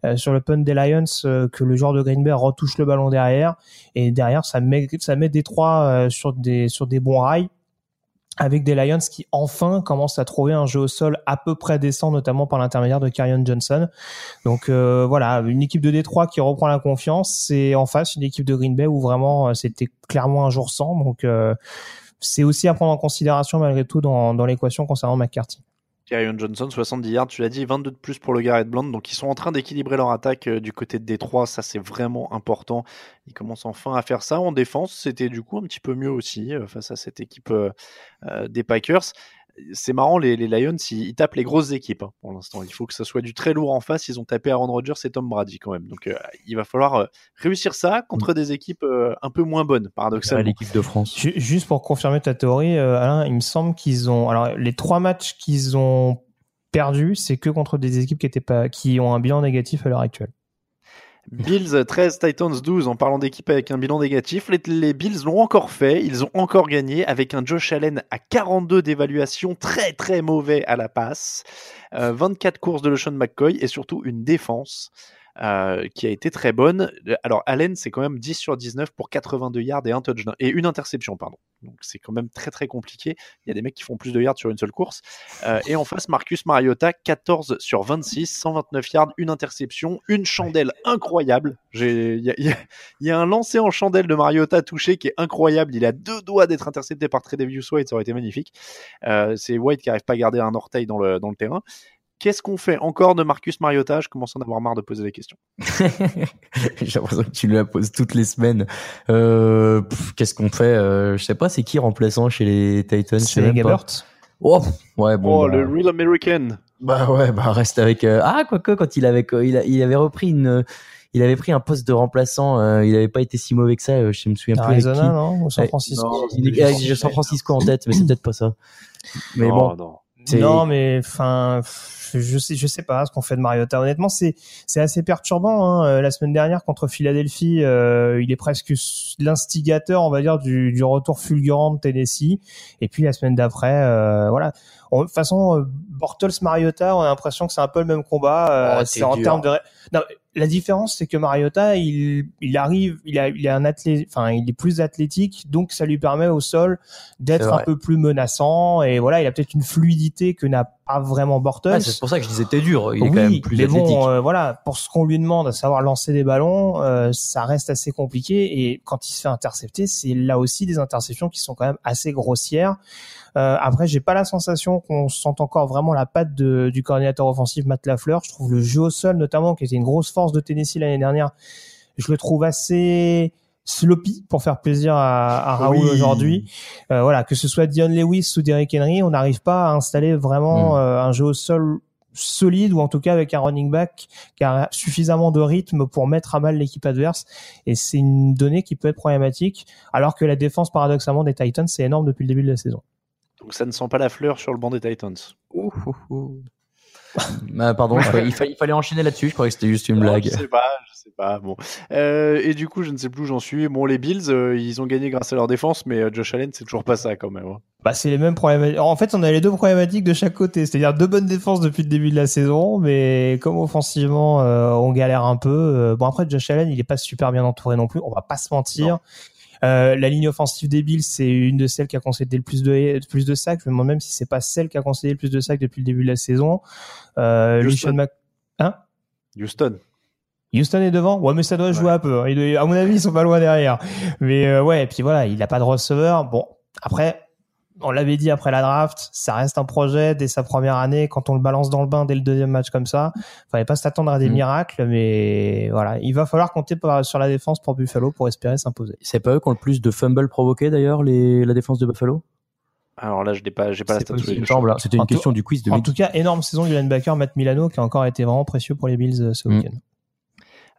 euh, sur le punt des Lions euh, que le joueur de Green Bay retouche le ballon derrière et derrière ça met ça met Détroit sur des sur des bons rails avec des Lions qui enfin commencent à trouver un jeu au sol à peu près décent, notamment par l'intermédiaire de Kyrion Johnson. Donc euh, voilà, une équipe de Détroit qui reprend la confiance, c'est en face une équipe de Green Bay où vraiment euh, c'était clairement un jour sans. Donc euh, c'est aussi à prendre en considération malgré tout dans, dans l'équation concernant McCarthy. Kyrion Johnson, 70 yards, tu l'as dit, 22 de plus pour le Garrett Blount. Donc ils sont en train d'équilibrer leur attaque euh, du côté de Détroit. Ça, c'est vraiment important. Ils commencent enfin à faire ça. En défense, c'était du coup un petit peu mieux aussi euh, face à cette équipe euh, des Packers. C'est marrant, les, les Lions, ils, ils tapent les grosses équipes hein, pour l'instant. Il faut que ça soit du très lourd en face. Ils ont tapé Aaron Rodgers et Tom Brady quand même. Donc euh, il va falloir euh, réussir ça contre des équipes euh, un peu moins bonnes, paradoxalement. L'équipe de France. Ju- Juste pour confirmer ta théorie, euh, Alain, il me semble qu'ils ont alors les trois matchs qu'ils ont perdus, c'est que contre des équipes qui étaient pas qui ont un bilan négatif à l'heure actuelle. Bills 13, Titans 12 en parlant d'équipe avec un bilan négatif. Les, Bills l'ont encore fait, ils ont encore gagné avec un Josh Allen à 42 d'évaluation, très très mauvais à la passe, Euh, 24 courses de LeSean McCoy et surtout une défense euh, qui a été très bonne. Alors Allen c'est quand même 10 sur 19 pour 82 yards et un touchdown et une interception pardon. Donc c'est quand même très très compliqué. Il y a des mecs qui font plus de yards sur une seule course. Euh, et en face Marcus Mariota 14 sur 26, 129 yards, une interception, une chandelle incroyable. Il y, a- un lancé en chandelle de Mariota touché qui est incroyable. Il a deux doigts d'être intercepté par Tredavious White, ça aurait été magnifique. Euh, c'est White qui arrive pas à garder un orteil dans le, dans le terrain. Qu'est-ce qu'on fait encore de Marcus Mariota? Je commence à en avoir marre de poser des questions. J'ai l'impression que tu lui la poses toutes les semaines. Euh, Qu'est-ce qu'on fait? Euh, Je sais pas, c'est qui remplaçant chez les Titans? C'est. Gabbert. Oh, ouais, bon. oh, bah, le Real American bah ouais, bah reste avec. euh, Ah, quoique, quand il avait, il, a- il avait repris une. Il avait pris un poste de remplaçant, euh, il avait pas été si mauvais que ça, euh, je me souviens plus avec qui. Arizona, non? Ou San Ouais, Francisco? Non, Il est- San Francisco en tête, mais c'est peut-être pas ça. Mais Non, bon, non. Non, mais enfin, je sais, je sais pas ce qu'on fait de Mariota. Honnêtement, c'est c'est assez perturbant. Hein. Euh, La semaine dernière contre Philadelphie, euh, il est presque l'instigateur, on va dire, du, du retour fulgurant de Tennessee. Et puis la semaine d'après, euh, voilà. On- De toute façon, euh, Bortles Mariota, on a l'impression que c'est un peu le même combat. Euh, Oh, c'est en termes de. Non, la différence, c'est que Mariota, il, il arrive, il a, il a un athlète, enfin, il est plus athlétique, donc ça lui permet au sol d'être un peu plus menaçant et voilà, il a peut-être une fluidité que n'a pas vraiment Bortles. Ah, c'est pour ça que je disais t'es dur. Il est oui, quand même plus mais athlétique. bon, euh, voilà, pour ce qu'on lui demande, à savoir lancer des ballons, euh, ça reste assez compliqué. Et quand il se fait intercepter, c'est là aussi des interceptions qui sont quand même assez grossières. Euh, après, j'ai pas la sensation qu'on sente encore vraiment la patte de, du coordinateur offensif Matt Lafleur. Je trouve le jeu au sol, notamment, qui était une grosse force de Tennessee l'année dernière, je le trouve assez sloppy pour faire plaisir à, à Raoul Oui. aujourd'hui. Euh, voilà, que ce soit Dion Lewis ou Derrick Henry, on n'arrive pas à installer vraiment Mm. euh, un jeu au sol solide ou en tout cas avec un running back qui a suffisamment de rythme pour mettre à mal l'équipe adverse et c'est une donnée qui peut être problématique alors que la défense paradoxalement des Titans c'est énorme depuis le début de la saison. Donc ça ne sent pas la fleur sur le banc des Titans. Ah, pardon, il, fallait, il fallait enchaîner là-dessus. Je croyais que c'était juste une Non, blague. Je sais pas, je sais pas. Bon. Euh, et du coup, je ne sais plus où j'en suis. Bon, les Bills, euh, ils ont gagné grâce à leur défense, mais euh, Josh Allen, c'est toujours pas ça quand même. hein. Bah c'est les mêmes problèmes. En fait, on a les deux problématiques de chaque côté, c'est-à-dire deux bonnes défenses depuis le début de la saison, mais comme offensivement euh, on galère un peu. euh, bon après Josh Allen, il est pas super bien entouré non plus, on va pas se mentir. Euh, la ligne offensive des Bills, c'est une de celles qui a concédé le plus de plus de sacs. Je me demande même si c'est pas celle qui a concédé le plus de sacs depuis le début de la saison. Euh, Houston. Mac- hein? Houston. Houston est devant? Ouais, mais ça doit jouer un peu. hein. À mon avis, ils sont pas loin derrière. Mais euh, ouais, et puis voilà, il a pas de receveur. Bon, après, on l'avait dit après la draft, ça reste un projet dès sa première année. Quand on le balance dans le bain dès le deuxième match comme ça, fallait pas s'attendre à des Mm. miracles. Mais voilà, il va falloir compter par- sur la défense pour Buffalo pour espérer s'imposer. C'est pas eux qui ont le plus de fumbles provoqués d'ailleurs, les, la défense de Buffalo? Alors là, je n'ai pas, j'ai pas la stat il hein. C'était En une tout- question du quiz de En tout cas, énorme saison du linebacker Matt Milano qui a encore été vraiment précieux pour les Bills euh, ce Mm. week-end.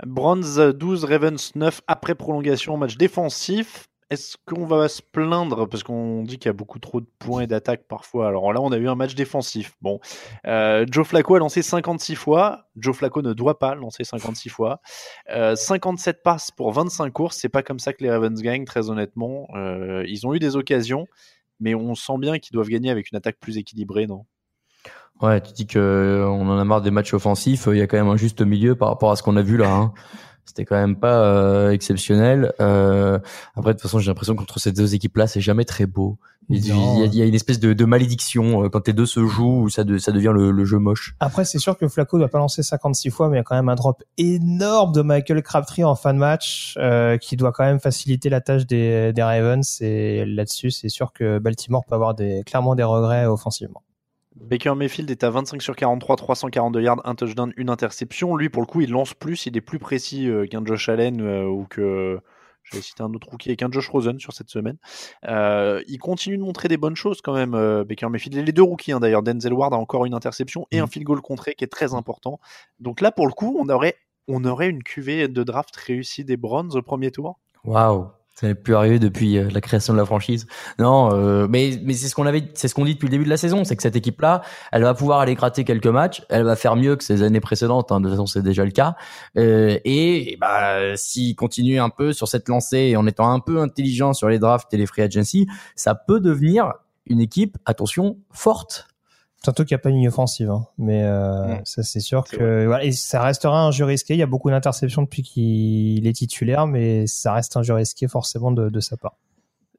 Browns 12, Ravens 9 après prolongation, match défensif. Est-ce qu'on va se plaindre? Parce qu'on dit qu'il y a beaucoup trop de points et d'attaques parfois Alors là, on a eu un match défensif. Bon, Euh, Joe Flacco a lancé 56 fois. Joe Flacco ne doit pas lancer 56 fois. Euh, 57 passes pour 25 courses. C'est pas comme ça que les Ravens gagnent, très honnêtement. Euh, ils ont eu des occasions, mais on sent bien qu'ils doivent gagner avec une attaque plus équilibrée, non? Ouais, tu dis que euh, on en a marre des matchs offensifs. Il y a quand même un juste milieu par rapport à ce qu'on a vu là. hein. C'était quand même pas euh, exceptionnel. Euh, après, de toute façon, j'ai l'impression qu'entre ces deux équipes-là, c'est jamais très beau. Il, y a, il y a une espèce de, de malédiction euh, quand les deux se jouent, ça, de- ça devient le, le jeu moche. Après, c'est sûr que Flacco doit pas lancer 56 fois, mais il y a quand même un drop énorme de Michael Crabtree en fin de match, euh, qui doit quand même faciliter la tâche des, des Ravens. Et là-dessus, c'est sûr que Baltimore peut avoir des, clairement des regrets offensivement. Baker Mayfield est à 25 sur 43, 342 yards, un touchdown, une interception. Lui, pour le coup, il lance plus, il est plus précis euh, qu'un Josh Allen euh, ou que. J'avais cité un autre rookie qu'un Josh Rosen sur cette semaine. Euh, il continue de montrer des bonnes choses quand même, euh, Baker Mayfield. Et les deux rookies, hein, d'ailleurs. Denzel Ward a encore une interception et un field goal contré qui est très important. Donc là, pour le coup, on aurait, on aurait une cuvée de draft réussie des Browns au premier tour. Waouh, ça n'est plus arrivé depuis euh, la création de la franchise. Non, euh, mais mais c'est ce qu'on avait, c'est ce qu'on dit depuis le début de la saison, c'est que cette équipe-là, elle va pouvoir aller gratter quelques matchs, elle va faire mieux que ses années précédentes. hein, de toute façon, c'est déjà le cas. Euh, et, et bah, s'il continue un peu sur cette lancée, en étant un peu intelligent sur les drafts et les free agency, ça peut devenir une équipe, attention, forte. Surtout qu'il n'y a pas une ligne offensive, hein. mais euh, ça c'est sûr que voilà, et ça restera un jeu risqué. Il y a beaucoup d'interceptions depuis qu'il est titulaire, mais ça reste un jeu risqué forcément de, de sa part.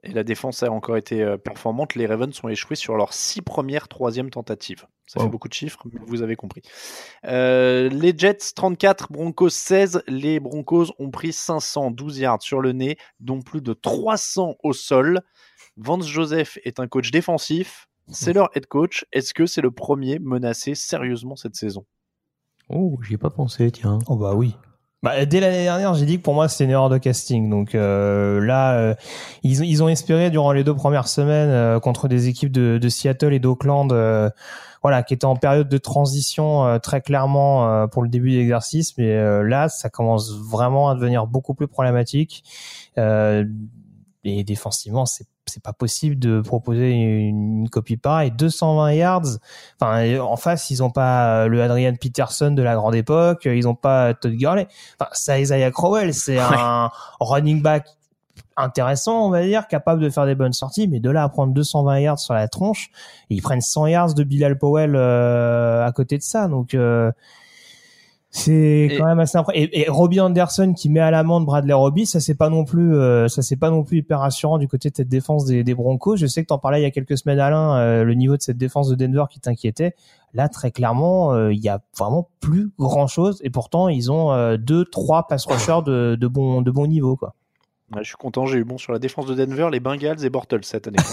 Et la défense a encore été euh, performante. Les Ravens ont échoué sur leurs six premières troisième tentatives. Ça fait Wow. beaucoup de chiffres, mais vous avez compris. Euh, les Jets 34, Broncos 16. Les Broncos ont pris 512 yards sur le nez, dont plus de 300 au sol. Vance Joseph est un coach défensif. C'est leur head coach. Est-ce que c'est le premier menacé sérieusement cette saison? Oh, j'y ai pas pensé, tiens. Oh bah oui. Bah, dès l'année dernière, j'ai dit que pour moi c'était une erreur de casting. Donc euh, là, euh, ils, ils ont espéré durant les deux premières semaines euh, contre des équipes de, de Seattle et d'Oakland, euh, voilà, qui étaient en période de transition euh, très clairement euh, pour le début de l'exercice. Mais euh, là, ça commence vraiment à devenir beaucoup plus problématique. Euh, et défensivement, c'est c'est pas possible de proposer une, copie pareille. 220 yards. Enfin, en face, ils ont pas le Adrian Peterson de la grande époque. Ils ont pas Todd Gurley. Enfin, c'est Isaiah Crowell. C'est un running back intéressant, on va dire, capable de faire des bonnes sorties, mais de là à prendre 220 yards sur la tronche, et ils prennent 100 yards de Bilal Powell euh, à côté de ça. Donc, euh, C'est quand même assez impressionnant. Et, et, Robbie Anderson qui met à l'amende Bradley Robbie, ça c'est pas non plus, euh, ça c'est pas non plus hyper rassurant du côté de cette défense des, des Broncos. Je sais que t'en parlais il y a quelques semaines, Alain, euh, le niveau de cette défense de Denver qui t'inquiétait. Là, très clairement, euh, il y a vraiment plus grand chose. Et pourtant, ils ont deux, trois pass rushers de, de bon, de bon niveau, quoi je suis content, j'ai eu bon sur la défense de Denver, les Bengals et Bortles cette année.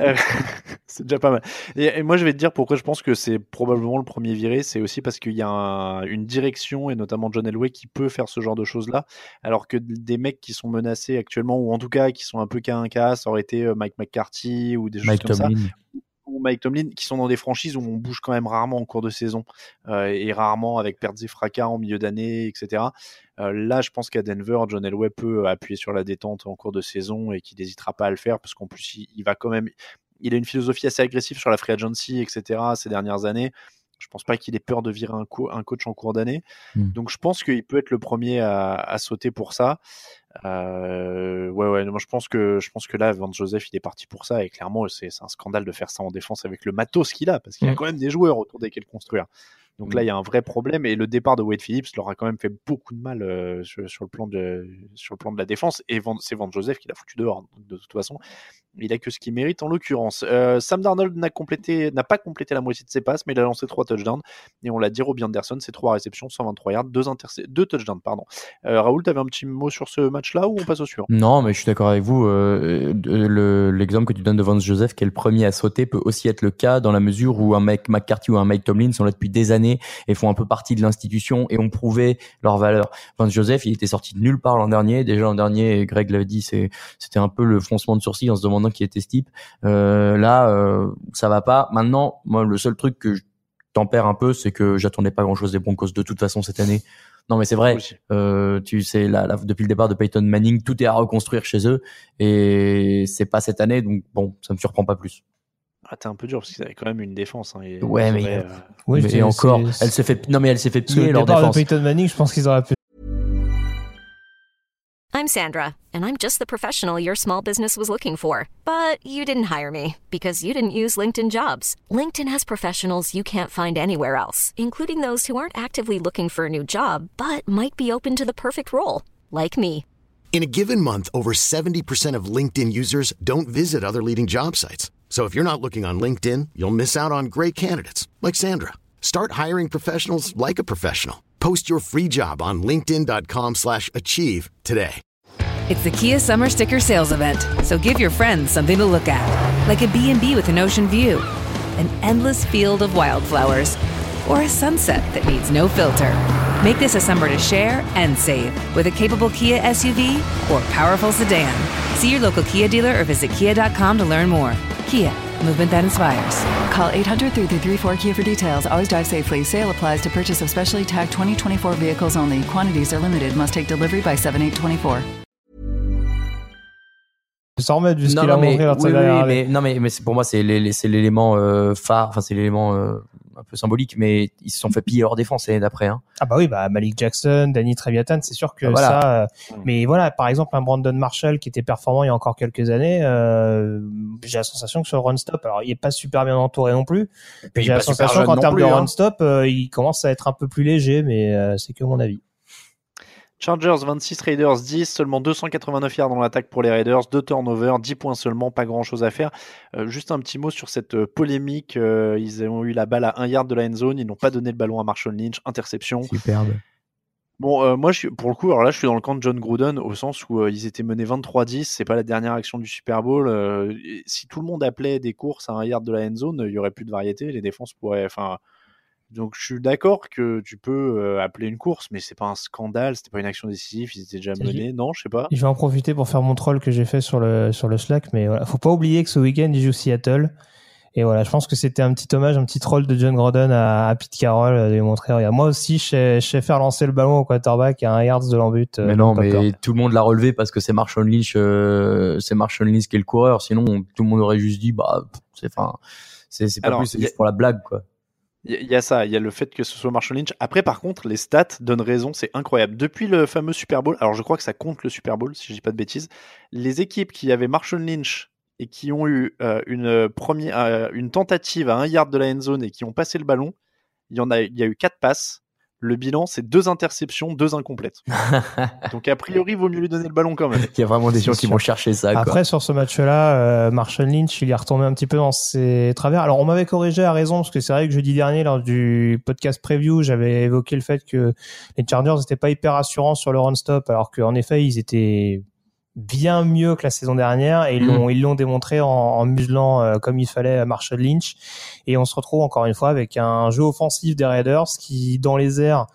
Euh, c'est déjà pas mal. Et, moi, je vais te dire pourquoi je pense que c'est probablement le premier viré. C'est aussi parce qu'il y a une direction, et notamment John Elway, qui peut faire ce genre de choses-là. Alors que des mecs qui sont menacés actuellement, ou en tout cas qui sont un peu cas un cas, ça aurait été euh, Mike McCarthy ou des choses comme ça Mike Tomlin, qui sont dans des franchises où on bouge quand même rarement en cours de saison euh, et rarement avec pertes et fracas en milieu d'année, etc. Euh, là, je pense qu'à Denver, John Elway peut appuyer sur la détente en cours de saison et qu'il n'hésitera pas à le faire parce qu'en plus, il, va quand même. Il a une philosophie assez agressive sur la free agency, etc. ces dernières années. Je pense pas qu'il ait peur de virer un, un coach en cours d'année. Hmm. Donc, je pense qu'il peut être le premier à, à sauter pour ça. Euh, ouais, ouais, moi je pense que je pense que là, Van Joseph, il est parti pour ça et clairement, c'est un scandale de faire ça en défense avec le matos qu'il a parce qu'il a mm. quand même des joueurs autour desquels construire. Donc là, mm. il y a un vrai problème et le départ de Wade Phillips leur a quand même fait beaucoup de mal euh, sur, le plan de, sur le plan de la défense. Et c'est Van Joseph qui l'a foutu dehors. de toute façon, il a que ce qu'il mérite en l'occurrence. Euh, Sam Darnold n'a complété, n'a pas complété la moitié de ses passes, mais il a lancé trois touchdowns. Et on l'a dit, Robbie Anderson, c'est trois réceptions, 123 yards, deux, deux touchdowns. Pardon. Euh, Raoul, tu avais un petit mot sur ce match-là ou on passe au suivant? Non, mais je suis d'accord avec vous. L'exemple que tu donnes de Van Joseph, qui est le premier à sauter, peut aussi être le cas dans la mesure où un mec McCarthy ou un Mike Tomlin sont là depuis des années et font un peu partie de l'institution et ont prouvé leur valeur. Vance Joseph, il était sorti de nulle part l'an dernier. Déjà l'an dernier, Greg l'avait dit, c'était un peu le froncement de sourcil en se demandant qui était ce type. Euh, là, euh, ça va pas. Maintenant, moi, le seul truc que je tempère un peu, c'est que j'attendais pas grand-chose des Broncos de toute façon cette année. Non, mais c'est vrai. Euh, tu sais, là, depuis le départ de Peyton Manning, tout est à reconstruire chez eux, et c'est pas cette année, donc bon, ça me surprend pas plus. Ah, t'es un peu dur parce qu'ils avaient quand même une défense. Hein, et ouais, mais, euh... ouais, mais encore, elle s'est fait. Non, mais elle s'est fait piller leur défense. De Peyton Manning, je pense qu'ils auraient pu. I'm Sandra, and I'm just the professional your small business was looking for. But you didn't hire me because you didn't use LinkedIn Jobs. LinkedIn has professionals you can't find anywhere else, including those who aren't actively looking for a new job but might be open to the perfect role, like me. In a given month, over 70% of LinkedIn users don't visit other leading job sites. So if you're not looking on LinkedIn, you'll miss out on great candidates like Sandra. Start hiring professionals like a professional. Post your free job on linkedin.com/achieve today. It's the Kia Summer Sticker Sales Event, so give your friends something to look at, like a B&B with an ocean view, an endless field of wildflowers, or a sunset that needs no filter. Make this a summer to share and save with a capable Kia SUV or powerful sedan. See your local Kia dealer or visit kia.com to learn more. Kia, movement that inspires. Call 800 334 Kia for details. Always drive safely. Sale applies to purchase of specially tagged 2024 vehicles only. Quantities are limited. Must take delivery by 7824. Sans remettre vu ce qu'il a montré oui, oui, mais, non mais, mais pour moi c'est l'élément euh, phare enfin c'est l'élément euh, un peu symbolique, mais ils se sont fait piller leur défense l'année d'après. Hein. Ah bah oui, bah Malik Jackson, Danny Treviatan, c'est sûr que ah, ça. Euh, mais voilà, par exemple un Brandon Marshall qui était performant il y a encore quelques années, euh, j'ai la sensation que sur le run stop, alors il est pas super bien entouré non plus. J'ai la sensation qu'en termes de run hein. stop, euh, il commence à être un peu plus léger, mais euh, c'est que mon avis. Chargers 26, Raiders 10, seulement 289 yards dans l'attaque pour les Raiders, 2 turnovers, 10 points seulement, pas grand chose à faire. Euh, juste un petit mot sur cette euh, polémique, euh, ils ont eu la balle à 1 yard de la end zone, ils n'ont pas donné le ballon à Marshall Lynch, interception. Superbe. Bon, moi, je, pour le coup, alors là, je suis dans le camp de John Gruden au sens où ils étaient menés 23-10. C'est pas la dernière action du Super Bowl. si tout le monde appelait des courses à un yard de la end zone, il y aurait plus de variété. Les défenses pourraient, enfin, donc je suis d'accord que tu peux euh, appeler une course, mais c'est pas un scandale, c'était pas une action décisive, ils étaient déjà menés, non, je sais pas. Je vais en profiter pour faire mon troll que j'ai fait sur le sur le Slack, mais voilà, faut pas oublier que ce week-end il joue Seattle. Et voilà, je pense que c'était un petit hommage, un petit troll de John Gordon à, Pete Carroll euh, de lui montrer, regarde, moi aussi, je sais, faire lancer le ballon au quarterback à un yards de l'embut. Euh, mais non, mais tout le monde l'a relevé parce que c'est Marshall Lynch, c'est Marshall Lynch qui est le coureur. Sinon, tout le monde aurait juste dit, bah, c'est, enfin, c'est, c'est pas plus, c'est juste pour la blague, quoi. Il y, a ça, il y a le fait que ce soit Marshall Lynch. Après, par contre, les stats donnent raison, c'est incroyable. Depuis le fameux Super Bowl, alors je crois que ça compte le Super Bowl, si je dis pas de bêtises, les équipes qui avaient Marshall Lynch et qui ont eu euh, une, première, euh, une tentative à un yard de la end zone et qui ont passé le ballon, il y, en il y a eu quatre passes. Le bilan, c'est deux interceptions, deux incomplètes. Donc a priori, il vaut mieux lui donner le ballon quand même. Il y a vraiment des gens qui vont chercher ça. quoi. Après, sur ce match-là, euh, Marshall Lynch, il est retombé un petit peu dans ses travers. Alors, on m'avait corrigé à raison, parce que c'est vrai que jeudi dernier, lors du podcast preview, j'avais évoqué le fait que les Chargers n'étaient pas hyper assurants sur le run-stop, alors qu'en effet, ils étaient bien mieux que la saison dernière et ils Mhm. l'ont ils l'ont démontré en, en muselant euh, comme il fallait à Marshall Lynch et on se retrouve encore une fois avec un jeu offensif des Raiders qui dans les airs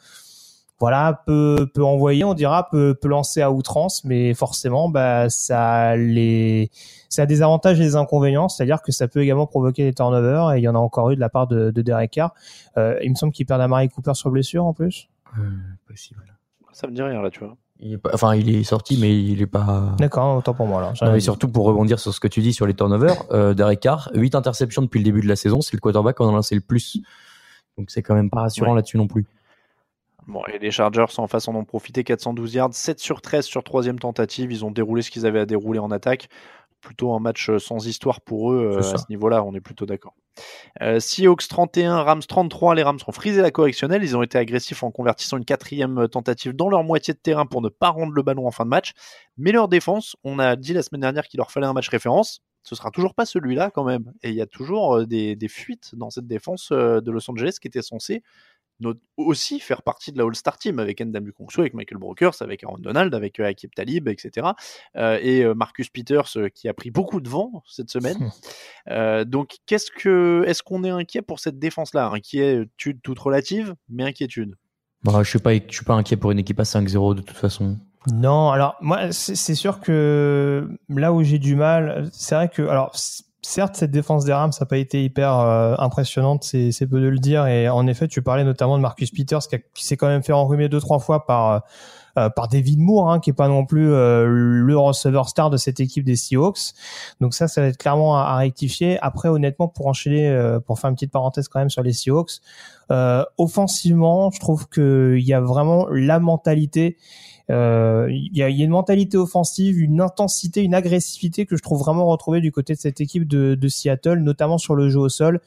voilà peut peut envoyer on dira peut peut lancer à outrance mais forcément bah ça a les ça a des avantages et des inconvénients c'est-à-dire que ça peut également provoquer des turnovers et il y en a encore eu de la part de, de Derek Carr Euh, il me semble qu'il perd Amari Cooper sur blessure en plus Euh, possible. Ça me dit rien là, tu vois. Il est pas- enfin, il est sorti, mais il est pas. d'accord autant pour moi là Non, mais surtout pour rebondir sur ce que tu dis sur les turnovers, euh, Derek Carr, 8 interceptions depuis le début de la saison, c'est le quarterback qu'on a lancé le plus. Donc c'est quand même pas rassurant Ouais. là-dessus non plus. Bon, et les Chargers en face en ont profité, 412 yards, 7 sur 13 sur troisième tentative. Ils ont déroulé ce qu'ils avaient à dérouler en attaque. Plutôt un match sans histoire pour eux euh, à ce niveau-là, on est plutôt d'accord. Euh, Seahawks 31, Rams 33. Les Rams ont frisé la correctionnelle. Ils ont été agressifs en convertissant une quatrième euh, tentative dans leur moitié de terrain pour ne pas rendre le ballon en fin de match. Mais leur défense, on a dit la semaine dernière qu'il leur fallait un match référence. Ce sera toujours pas celui-là quand même. Et il y a toujours euh, des, fuites dans cette défense euh, de Los Angeles qui était censée aussi faire partie de la All-Star Team avec Ndam Kongsu, avec Michael Brokers, avec Aaron Donald, avec euh, Akib Talib, etc. Euh, et euh, Marcus Peters euh, qui a pris beaucoup de vent cette semaine. Euh, donc, qu'est-ce que, est-ce qu'on est inquiet pour cette défense-là? Inquiétude toute relative, mais inquiétude. Bah, je suis pas, je suis pas inquiet pour une équipe à 5-0 de toute façon. Non, alors moi c'est sûr que là où j'ai du mal, c'est vrai que alors certes cette défense des Rams n'a pas été hyper euh, impressionnante, c'est peu de le dire et en effet tu parlais notamment de Marcus Peters qui, qui s'est quand même fait enrhumer deux trois fois par euh, par David Moore hein, qui est pas non plus euh, le receveur star de cette équipe des Seahawks. Donc ça ça va être clairement à, à rectifier. Après honnêtement pour enchaîner euh, pour faire une petite parenthèse quand même sur les Seahawks, euh, offensivement, je trouve que il y a vraiment la mentalité euh, il y, a, y a une mentalité offensive, une intensité, une agressivité que je trouve vraiment retrouvée du côté de cette équipe de, de Seattle, notamment sur le jeu au sol.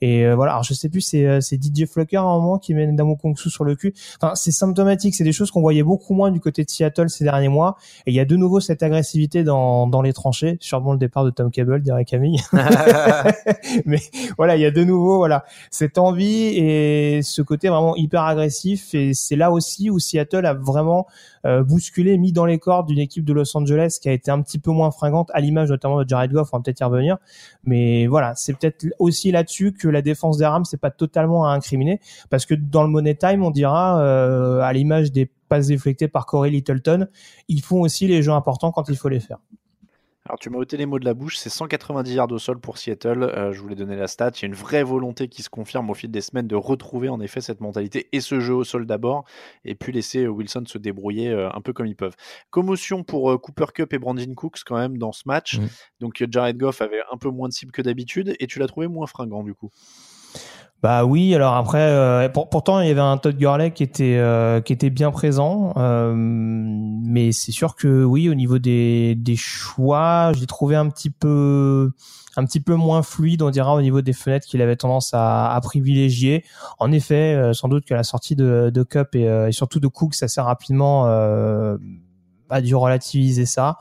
Et euh, voilà, alors je sais plus, c'est euh, c'est DJ Flucker à un moment qui met Ndamo Kongsu sur le cul. Enfin, c'est symptomatique, c'est des choses qu'on voyait beaucoup moins du côté de Seattle ces derniers mois. Et il y a de nouveau cette agressivité dans, dans les tranchées, sûrement le départ de Tom Cable, dirait Camille. Mais voilà, il y a de nouveau voilà cette envie et ce côté vraiment hyper agressif. Et c'est là aussi où Seattle a vraiment euh, bousculé, mis dans les cordes d'une équipe de Los Angeles qui a été un petit peu moins fringante, à l'image notamment de Jared Goff. On va peut-être y revenir. Mais voilà, c'est peut-être aussi là-dessus que la défense des Rams c'est pas totalement à incriminer, parce que dans le Money Time, on dira euh, à l'image des passes déflectées par Corey Littleton, ils font aussi les jeux importants quand il faut les faire. Alors, tu m'as ôté les mots de la bouche, c'est 190 yards au sol pour Seattle. Euh, je voulais donner la stat. Il y a une vraie volonté qui se confirme au fil des semaines de retrouver en effet cette mentalité et ce jeu au sol d'abord, et puis laisser euh, Wilson se débrouiller euh, un peu comme ils peuvent. Commotion pour euh, Cooper Cup et Brandon Cooks quand même dans ce match. Donc, Jared Goff avait un peu moins de cible que d'habitude, et tu l'as trouvé moins fringant du coup. Bah oui, alors après, euh, pour- pourtant il y avait un Todd Gurley qui était euh, qui était bien présent, euh, mais c'est sûr que oui, au niveau des des choix, j'ai trouvé un petit peu un petit peu moins fluide, on dira, au niveau des fenêtres qu'il avait tendance à, à privilégier. En effet, sans doute que la sortie de, de Cup et, surtout de Cooks assez rapidement euh, a dû relativiser ça.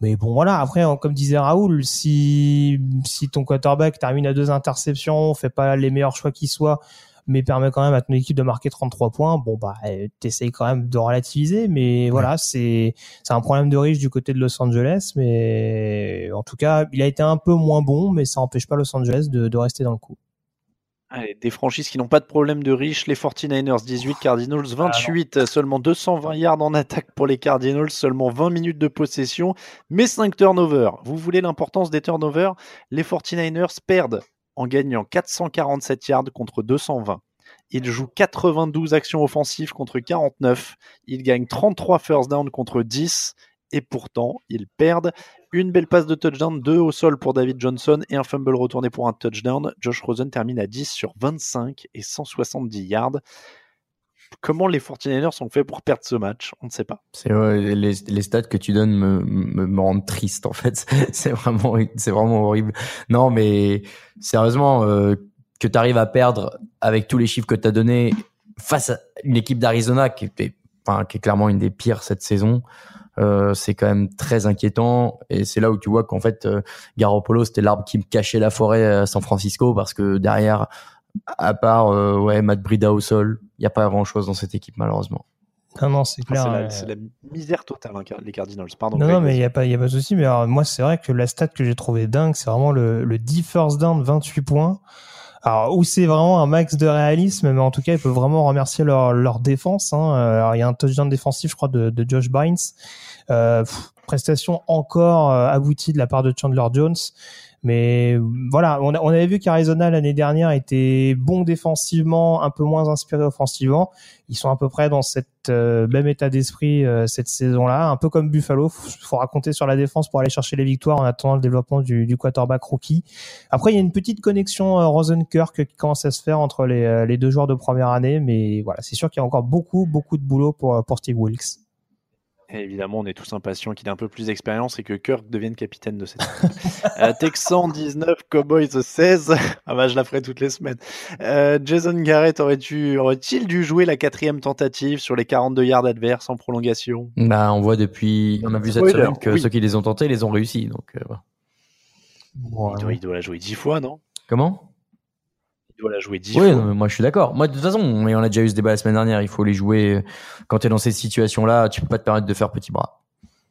Mais bon, voilà. Après, hein, comme disait Raoul, si si ton quarterback termine à deux interceptions, fait pas les meilleurs choix qui soient, mais permet quand même à ton équipe de marquer 33 points, bon bah euh, t'essayes quand même de relativiser. Mais voilà, c'est c'est un problème de riche du côté de Los Angeles, mais en tout cas, il a été un peu moins bon, mais ça empêche pas Los Angeles de, de rester dans le coup. Allez, des franchises qui n'ont pas de problème de riche, les 49ers 18, Cardinals 28, seulement 220 yards en attaque pour les Cardinals, seulement 20 minutes de possession, mais 5 turnovers. Vous voulez l'importance des turnovers? Les 49ers perdent en gagnant 447 yards contre 220. Ils jouent 92 actions offensives contre 49. Ils gagnent 33 first down contre 10. Et pourtant, ils perdent une belle passe de touchdown, deux au sol pour David Johnson et un fumble retourné pour un touchdown. Josh Rosen termine à 10 sur 25 et 170 yards. Comment les 49ers sont faits pour perdre ce match? On ne sait pas. C'est ouais, les, stats que tu donnes me, me, rendent triste en fait. C'est vraiment c'est vraiment horrible. Non mais sérieusement euh, que tu arrives à perdre avec tous les chiffres que tu as donnés face à une équipe d'Arizona qui était, enfin, qui est clairement une des pires cette saison. Euh, c'est quand même très inquiétant et c'est là où tu vois qu'en fait euh, Garoppolo c'était l'arbre qui me cachait la forêt à San Francisco parce que derrière à part euh, ouais Matt Brida au sol il y a pas grand chose dans cette équipe malheureusement non non c'est clair c'est la, euh, la misère totale hein, les Cardinals pardon non non mais il vas-y. y a pas il y a pas de souci mais alors, moi c'est vrai que la stat que j'ai trouvé dingue c'est vraiment le le 10 first down 28 points alors où c'est vraiment un max de réalisme mais en tout cas ils peuvent vraiment remercier leur défense hein. Euh, il y a un touchdown défensif je crois de, de Josh Bynes euh, prestation encore euh, aboutie de la part de Chandler Jones mais voilà, on, a- on avait vu qu'Arizona l'année dernière était bon défensivement, un peu moins inspiré offensivement. Ils sont à peu près dans cette euh, même état d'esprit euh, cette saison-là, un peu comme Buffalo. Faut, faut raconter sur la défense pour aller chercher les victoires en attendant le développement du, du quarterback rookie. Après, il y a une petite connexion euh, Rosenkirk qui commence à se faire entre les, euh, les deux joueurs de première année, mais voilà, c'est sûr qu'il y a encore beaucoup, beaucoup de boulot pour pour Steve Wilkes. Et évidemment, on est tous impatients qu'il ait un peu plus d'expérience et que Kirk devienne capitaine de cette équipe. euh, Texan 19, Cowboys 16. ah bah, je la ferai toutes les semaines. Euh, Jason Garrett aurait-il aurait dû jouer la quatrième tentative sur les 42 yards adverses en prolongation? Bah on voit depuis on a vu cette semaine que oui. ceux qui les ont tentés les ont réussi donc euh, voilà. il, doit, il doit la jouer 10 fois, non? Comment? Il doit la jouer 10 Oui, fois. non, moi je suis d'accord. Moi de toute façon, mais on a déjà eu ce débat la semaine dernière, il faut les jouer euh, quand tu es dans cette situation-là, tu peux pas te permettre de faire petit bras.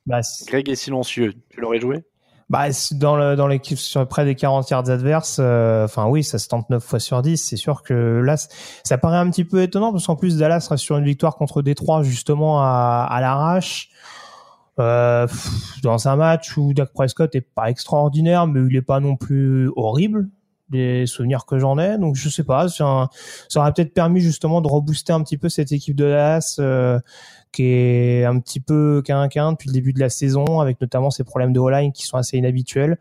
Bah, Greg est silencieux. Tu l'aurais joué? Bah, dans le, dans l'équipe sur près des 40 yards adverses, euh, enfin oui, ça se tente 9 fois sur 10. C'est sûr que là, ça paraît un petit peu étonnant parce qu'en plus Dallas reste sur une victoire contre Détroit justement à, à l'arrache. Euh, pff, dans un match où Dak Prescott est pas extraordinaire, mais il est pas non plus horrible. Des souvenirs que j'en ai, donc je sais pas. un- ça aurait peut-être permis justement de rebooster un petit peu cette équipe de Dallas euh, qui est un petit peu quinquin depuis le début de la saison, avec notamment ses problèmes de O-line qui sont assez inhabituels.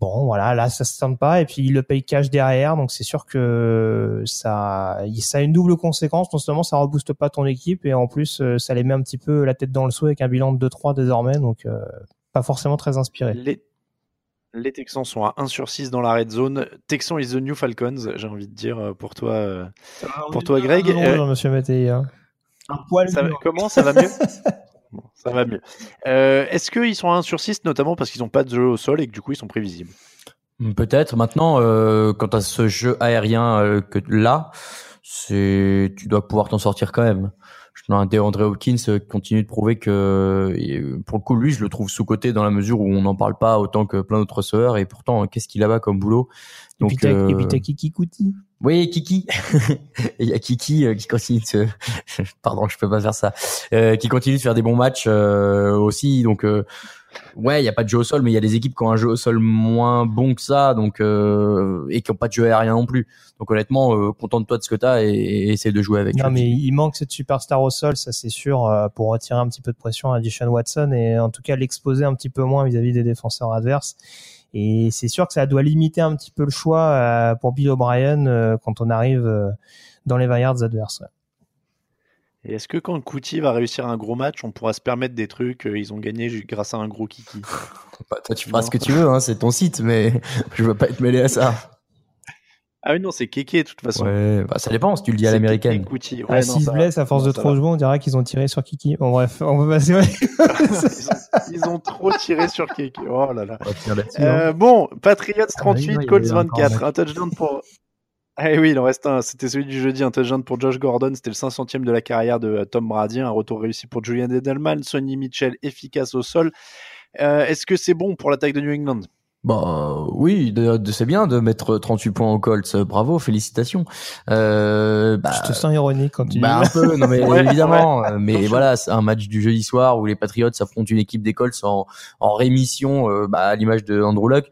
Bon, voilà, là, ça se tente pas, et puis il le paye cash derrière, donc c'est sûr que ça, ça a une double conséquence. Non seulement ça rebooste pas ton équipe, et en plus, euh, ça les met un petit peu la tête dans le seau avec un bilan de 2-3 désormais, donc euh, pas forcément très inspiré. les... les Texans sont à 1 sur 6 dans la red zone. Texans is the new Falcons, j'ai envie de dire euh, pour toi, euh, pour toi Greg. Euh, non, monsieur Mattei, hein. Un poil ça comment ça va mieux Bon, Ça va mieux. Euh, Est-ce qu'ils sont à 1 sur 6 notamment parce qu'ils n'ont pas de jeu au sol et que du coup ils sont prévisibles? Peut-être. Maintenant, euh, quant à ce jeu aérien euh, que là, tu dois pouvoir t'en sortir quand même. Je un DeAndre Hopkins euh, qui continue de prouver que, euh, pour le coup, lui, je le trouve sous côté dans la mesure où on n'en parle pas autant que plein d'autres receveurs. Et pourtant, qu'est-ce qu'il a bas comme boulot? Et puis Donc, t'as euh, et puis t'as Kiki Kuti. Oui, Kiki. Il y a Kiki euh, qui continue de se... Pardon, je peux pas faire ça. Euh, qui continue de faire des bons matchs euh, aussi. Donc, euh, ouais, il y a pas de jeu au sol, mais il y a des équipes qui ont un jeu au sol moins bon que ça, donc euh, et qui ont pas de jeu aérien non plus. Donc honnêtement, euh, contente-toi de ce que t'as et, et essaie de jouer avec. Non, mais il manque cette superstar au sol, ça c'est sûr, euh, pour retirer un petit peu de pression à Deshaun Watson et en tout cas l'exposer un petit peu moins vis-à-vis des défenseurs adverses. Et c'est sûr que ça doit limiter un petit peu le choix euh, pour Bill O'Brien euh, quand on arrive euh, dans les 20 yards adverses. ouais. Et est-ce que quand Couty va réussir un gros match, on pourra se permettre des trucs euh, Ils ont gagné grâce à un gros kiki? Bah, toi, tu feras ce que tu veux, hein, c'est ton site, mais je veux pas être mêlé à ça. Ah oui, non, c'est Kéké de toute façon. Ouais, bah, ça dépend si tu le dis à l'américaine. Couty. Ouais, Ah, S'ils se blessent à force Non, de trop va. jouer, on dirait qu'ils ont tiré sur Kiki. Bon bref, on va passer. ils, ont, ils ont trop tiré sur Kéké. Oh là là. On va finir là-dessus, hein. Euh, bon, Patriots Ah, oui, 38, non, il y Colts avait encore un 24. Un touchdown pour. Ah oui, il en reste un. C'était celui du jeudi, un touchdown pour Josh Gordon. C'était le 500e de la carrière de euh, Tom Brady. Un retour réussi pour Julian Edelman. Sonny Mitchell efficace au sol. Euh, Est-ce que c'est bon pour l'attaque de New England? Bah oui, de, de- c'est bien de mettre 38 points au Colts. Bravo, félicitations. Euh, bah, Je te sens ironique quand tu bah, dis. un peu, non mais Ouais, évidemment. ouais. euh, Mais Attention. voilà, c'est un match du jeudi soir où les Patriots affrontent une équipe des Colts en, en rémission, euh, bah, à l'image de Andrew Luck.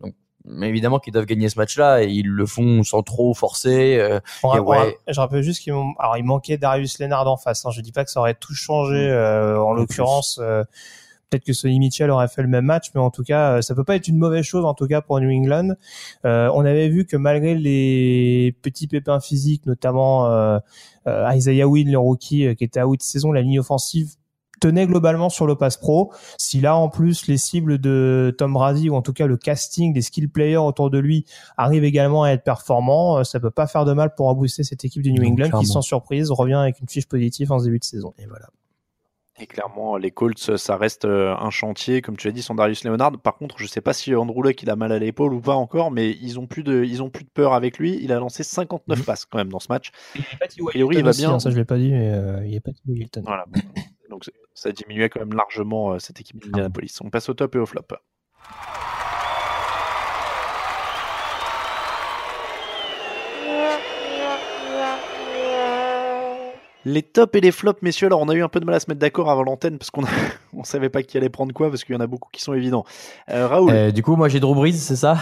Donc, évidemment qu'ils doivent gagner ce match-là et ils le font sans trop forcer. euh, et ouais. Je rappelle juste qu'il il manquait Darius Leonard en face. Hein. Je dis pas que ça aurait tout changé. euh, en l'occurrence, euh, peut-être que Sonny Mitchell aurait fait le même match, mais en tout cas, euh, ça peut pas être une mauvaise chose en tout cas pour New England. Euh, on avait vu que malgré les petits pépins physiques, notamment euh, Isaiah Wynn, le rookie qui était out de saison, la ligne offensive tenait globalement sur le pass pro. Si là en plus les cibles de Tom Brady ou en tout cas le casting des skill players autour de lui arrive également à être performant, euh, ça peut pas faire de mal pour booster cette équipe du New England clairement. qui sans surprise revient avec une fiche positive en ce début de saison. Et voilà. Et clairement, les Colts, ça reste euh, un chantier, comme tu l'as dit, sans Darius Leonard. Par contre, je sais pas si Andrew Luck il a mal à l'épaule ou pas encore, mais ils ont plus de, ils ont plus de peur avec lui. Il a lancé 59 passes quand même dans ce match. A priori, il va Aussi, bien. hein, ça je l'ai pas dit, mais euh, il n'y a pas Hilton. Voilà. Donc ça diminuait quand même largement euh, cette équipe d'Indianapolis. On passe au top et au flop. Les tops et les flops, messieurs. Alors, on a eu un peu de mal à se mettre d'accord avant l'antenne parce qu'on on savait pas qui allait prendre quoi parce qu'il y en a beaucoup qui sont évidents. Euh, Raoul, Euh, du coup, moi j'ai Drew Brees, c'est ça?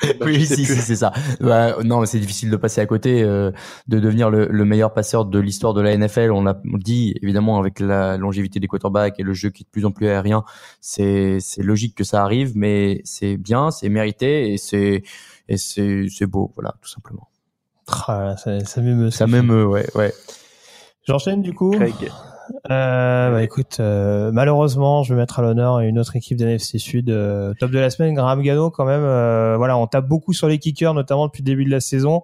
bah, Oui, si, si, c'est ça. Bah, non, mais c'est difficile de passer à côté, euh, de devenir le, le meilleur passeur de l'histoire de la NFL. On l'a dit, évidemment, avec la longévité des quarterbacks et le jeu qui est de plus en plus aérien, c'est c'est logique que ça arrive, mais c'est bien, c'est mérité et c'est et c'est c'est beau, voilà, tout simplement. Ah, ça, ça m'émeut. Ça m'émeut, ouais, ouais. J'enchaîne du coup. Craig. Euh, bah écoute, euh, malheureusement, je vais mettre à l'honneur une autre équipe d'NFC Sud. euh, top de la semaine, Graham Gano quand même. voilà, on tape beaucoup sur les kickers, notamment depuis le début de la saison.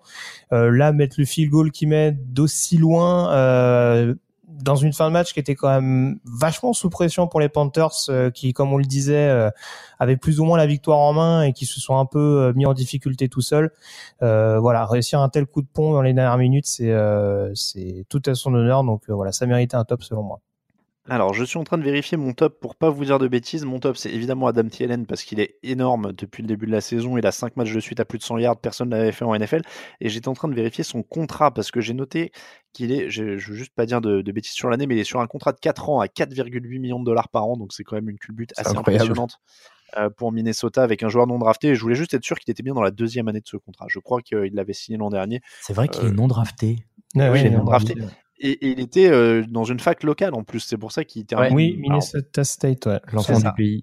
Là, mettre le field goal qui met d'aussi loin dans une fin de match qui était quand même vachement sous pression pour les Panthers, euh, qui, comme on le disait, euh, avaient plus ou moins la victoire en main et qui se sont un peu euh, mis en difficulté tout seuls. Voilà, réussir un tel coup de pont dans les dernières minutes, c'est c'est tout à son honneur. Donc voilà, ça méritait un top selon moi. Alors, je suis en train de vérifier mon top pour pas vous dire de bêtises. Mon top, c'est évidemment Adam Thielen parce qu'il est énorme depuis le début de la saison. Il a 5 matchs de suite à plus de 100 yards. Personne ne l'avait fait en NFL. Et j'étais en train de vérifier son contrat parce que j'ai noté qu'il est, je, je veux juste pas dire de, de bêtises sur l'année, mais il est sur un contrat de 4 ans à 4,8 millions de dollars par an. Donc, c'est quand même une culbute assez incroyable. impressionnante euh, pour Minnesota avec un joueur non drafté. Et je voulais juste être sûr qu'il était bien dans la deuxième année de ce contrat. Je crois qu'il l'avait signé l'an dernier. C'est vrai qu'il Euh, est non drafté. Ah oui, il est non non, drafté. Et, et il était euh, dans une fac locale en plus. C'est pour ça qu'il termine. Oui, Alors, Minnesota State, ouais. L'enfant du pays.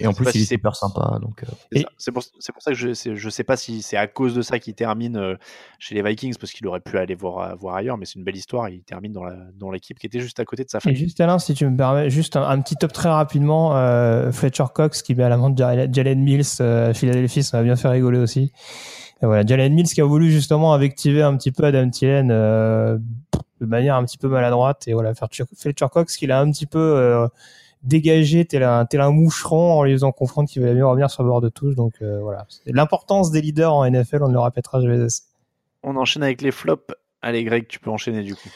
Et en plus, il est c'est- super sympa, donc. euh, C'est Et- pour, ça que je sais, je sais pas si c'est à cause de ça qu'il termine euh, chez les Vikings, parce qu'il aurait pu aller voir, voir ailleurs, mais c'est une belle histoire. Il termine dans la- dans l'équipe qui était juste à côté de sa Et famille. juste Alain, si tu me permets, juste un, un petit top très rapidement, euh, Fletcher Cox qui met à l'amende Jalen Jalen Mills euh, à Philadelphie, ça m'a bien fait rigoler aussi. Et voilà, Jalen Mills qui a voulu justement invectiver un petit peu Adam Thielen euh, de manière un petit peu maladroite et voilà, Fletcher, Fletcher Cox qui l'a un petit peu euh, dégagé tel un, tel un moucheron en lui faisant comprendre qu'il valait mieux revenir sur le bord de touche. Donc euh, voilà, l'importance des leaders en NFL, on ne le répétera jamais assez. On enchaîne avec les flops. Allez, Greg, tu peux enchaîner du coup.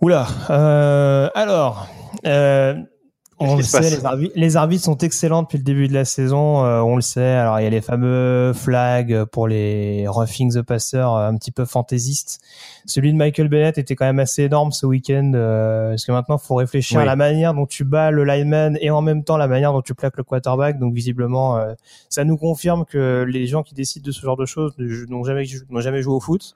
Oula. Euh, alors, euh, on le sait, les arbitres, les arbitres sont excellents depuis le début de la saison. euh, on le sait. Alors, il y a les fameux flags pour les roughing the passer, euh, un petit peu fantaisistes. Celui de Michael Bennett était quand même assez énorme ce week-end, euh, parce que maintenant, il faut réfléchir Oui. à la manière dont tu bats le lineman et en même temps la manière dont tu plaques le quarterback. Donc, visiblement, euh, ça nous confirme que les gens qui décident de ce genre de choses n'ont jamais, n'ont jamais joué au foot.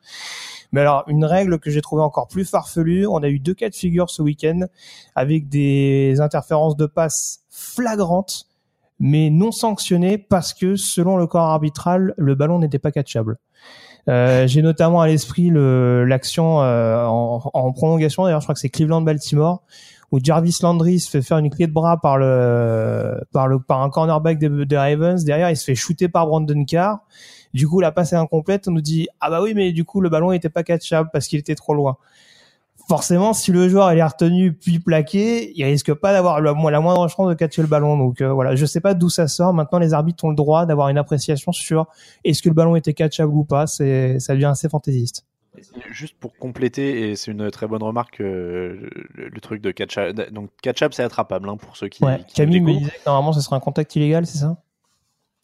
Mais alors, une règle que j'ai trouvée encore plus farfelue, on a eu deux cas de figure ce week-end avec des interférences de passe flagrantes, mais non sanctionnées parce que, selon le corps arbitral, le ballon n'était pas catchable. Euh, j'ai notamment à l'esprit le- l'action euh, en, en prolongation, d'ailleurs je crois que c'est Cleveland-Baltimore, où Jarvis Landry se fait faire une clé de bras par le par le par un cornerback des, des Ravens. Derrière, il se fait shooter par Brandon Carr. Du coup, la passe est incomplète. On nous dit ah bah oui, mais du coup le ballon était pas catchable parce qu'il était trop loin. Forcément, si le joueur il est retenu puis plaqué, il risque pas d'avoir la, mo- la moindre chance de catcher le ballon. Donc euh, voilà, je sais pas d'où ça sort. Maintenant, les arbitres ont le droit d'avoir une appréciation sur est-ce que le ballon était catchable ou pas. C'est ça devient assez fantaisiste. Juste pour compléter, et c'est une très bonne remarque, euh, le, le truc de catch-up. Donc, catch-up, c'est attrapable hein, pour ceux qui. Ouais. qui Camille me disait que normalement ce serait un contact illégal, c'est ça?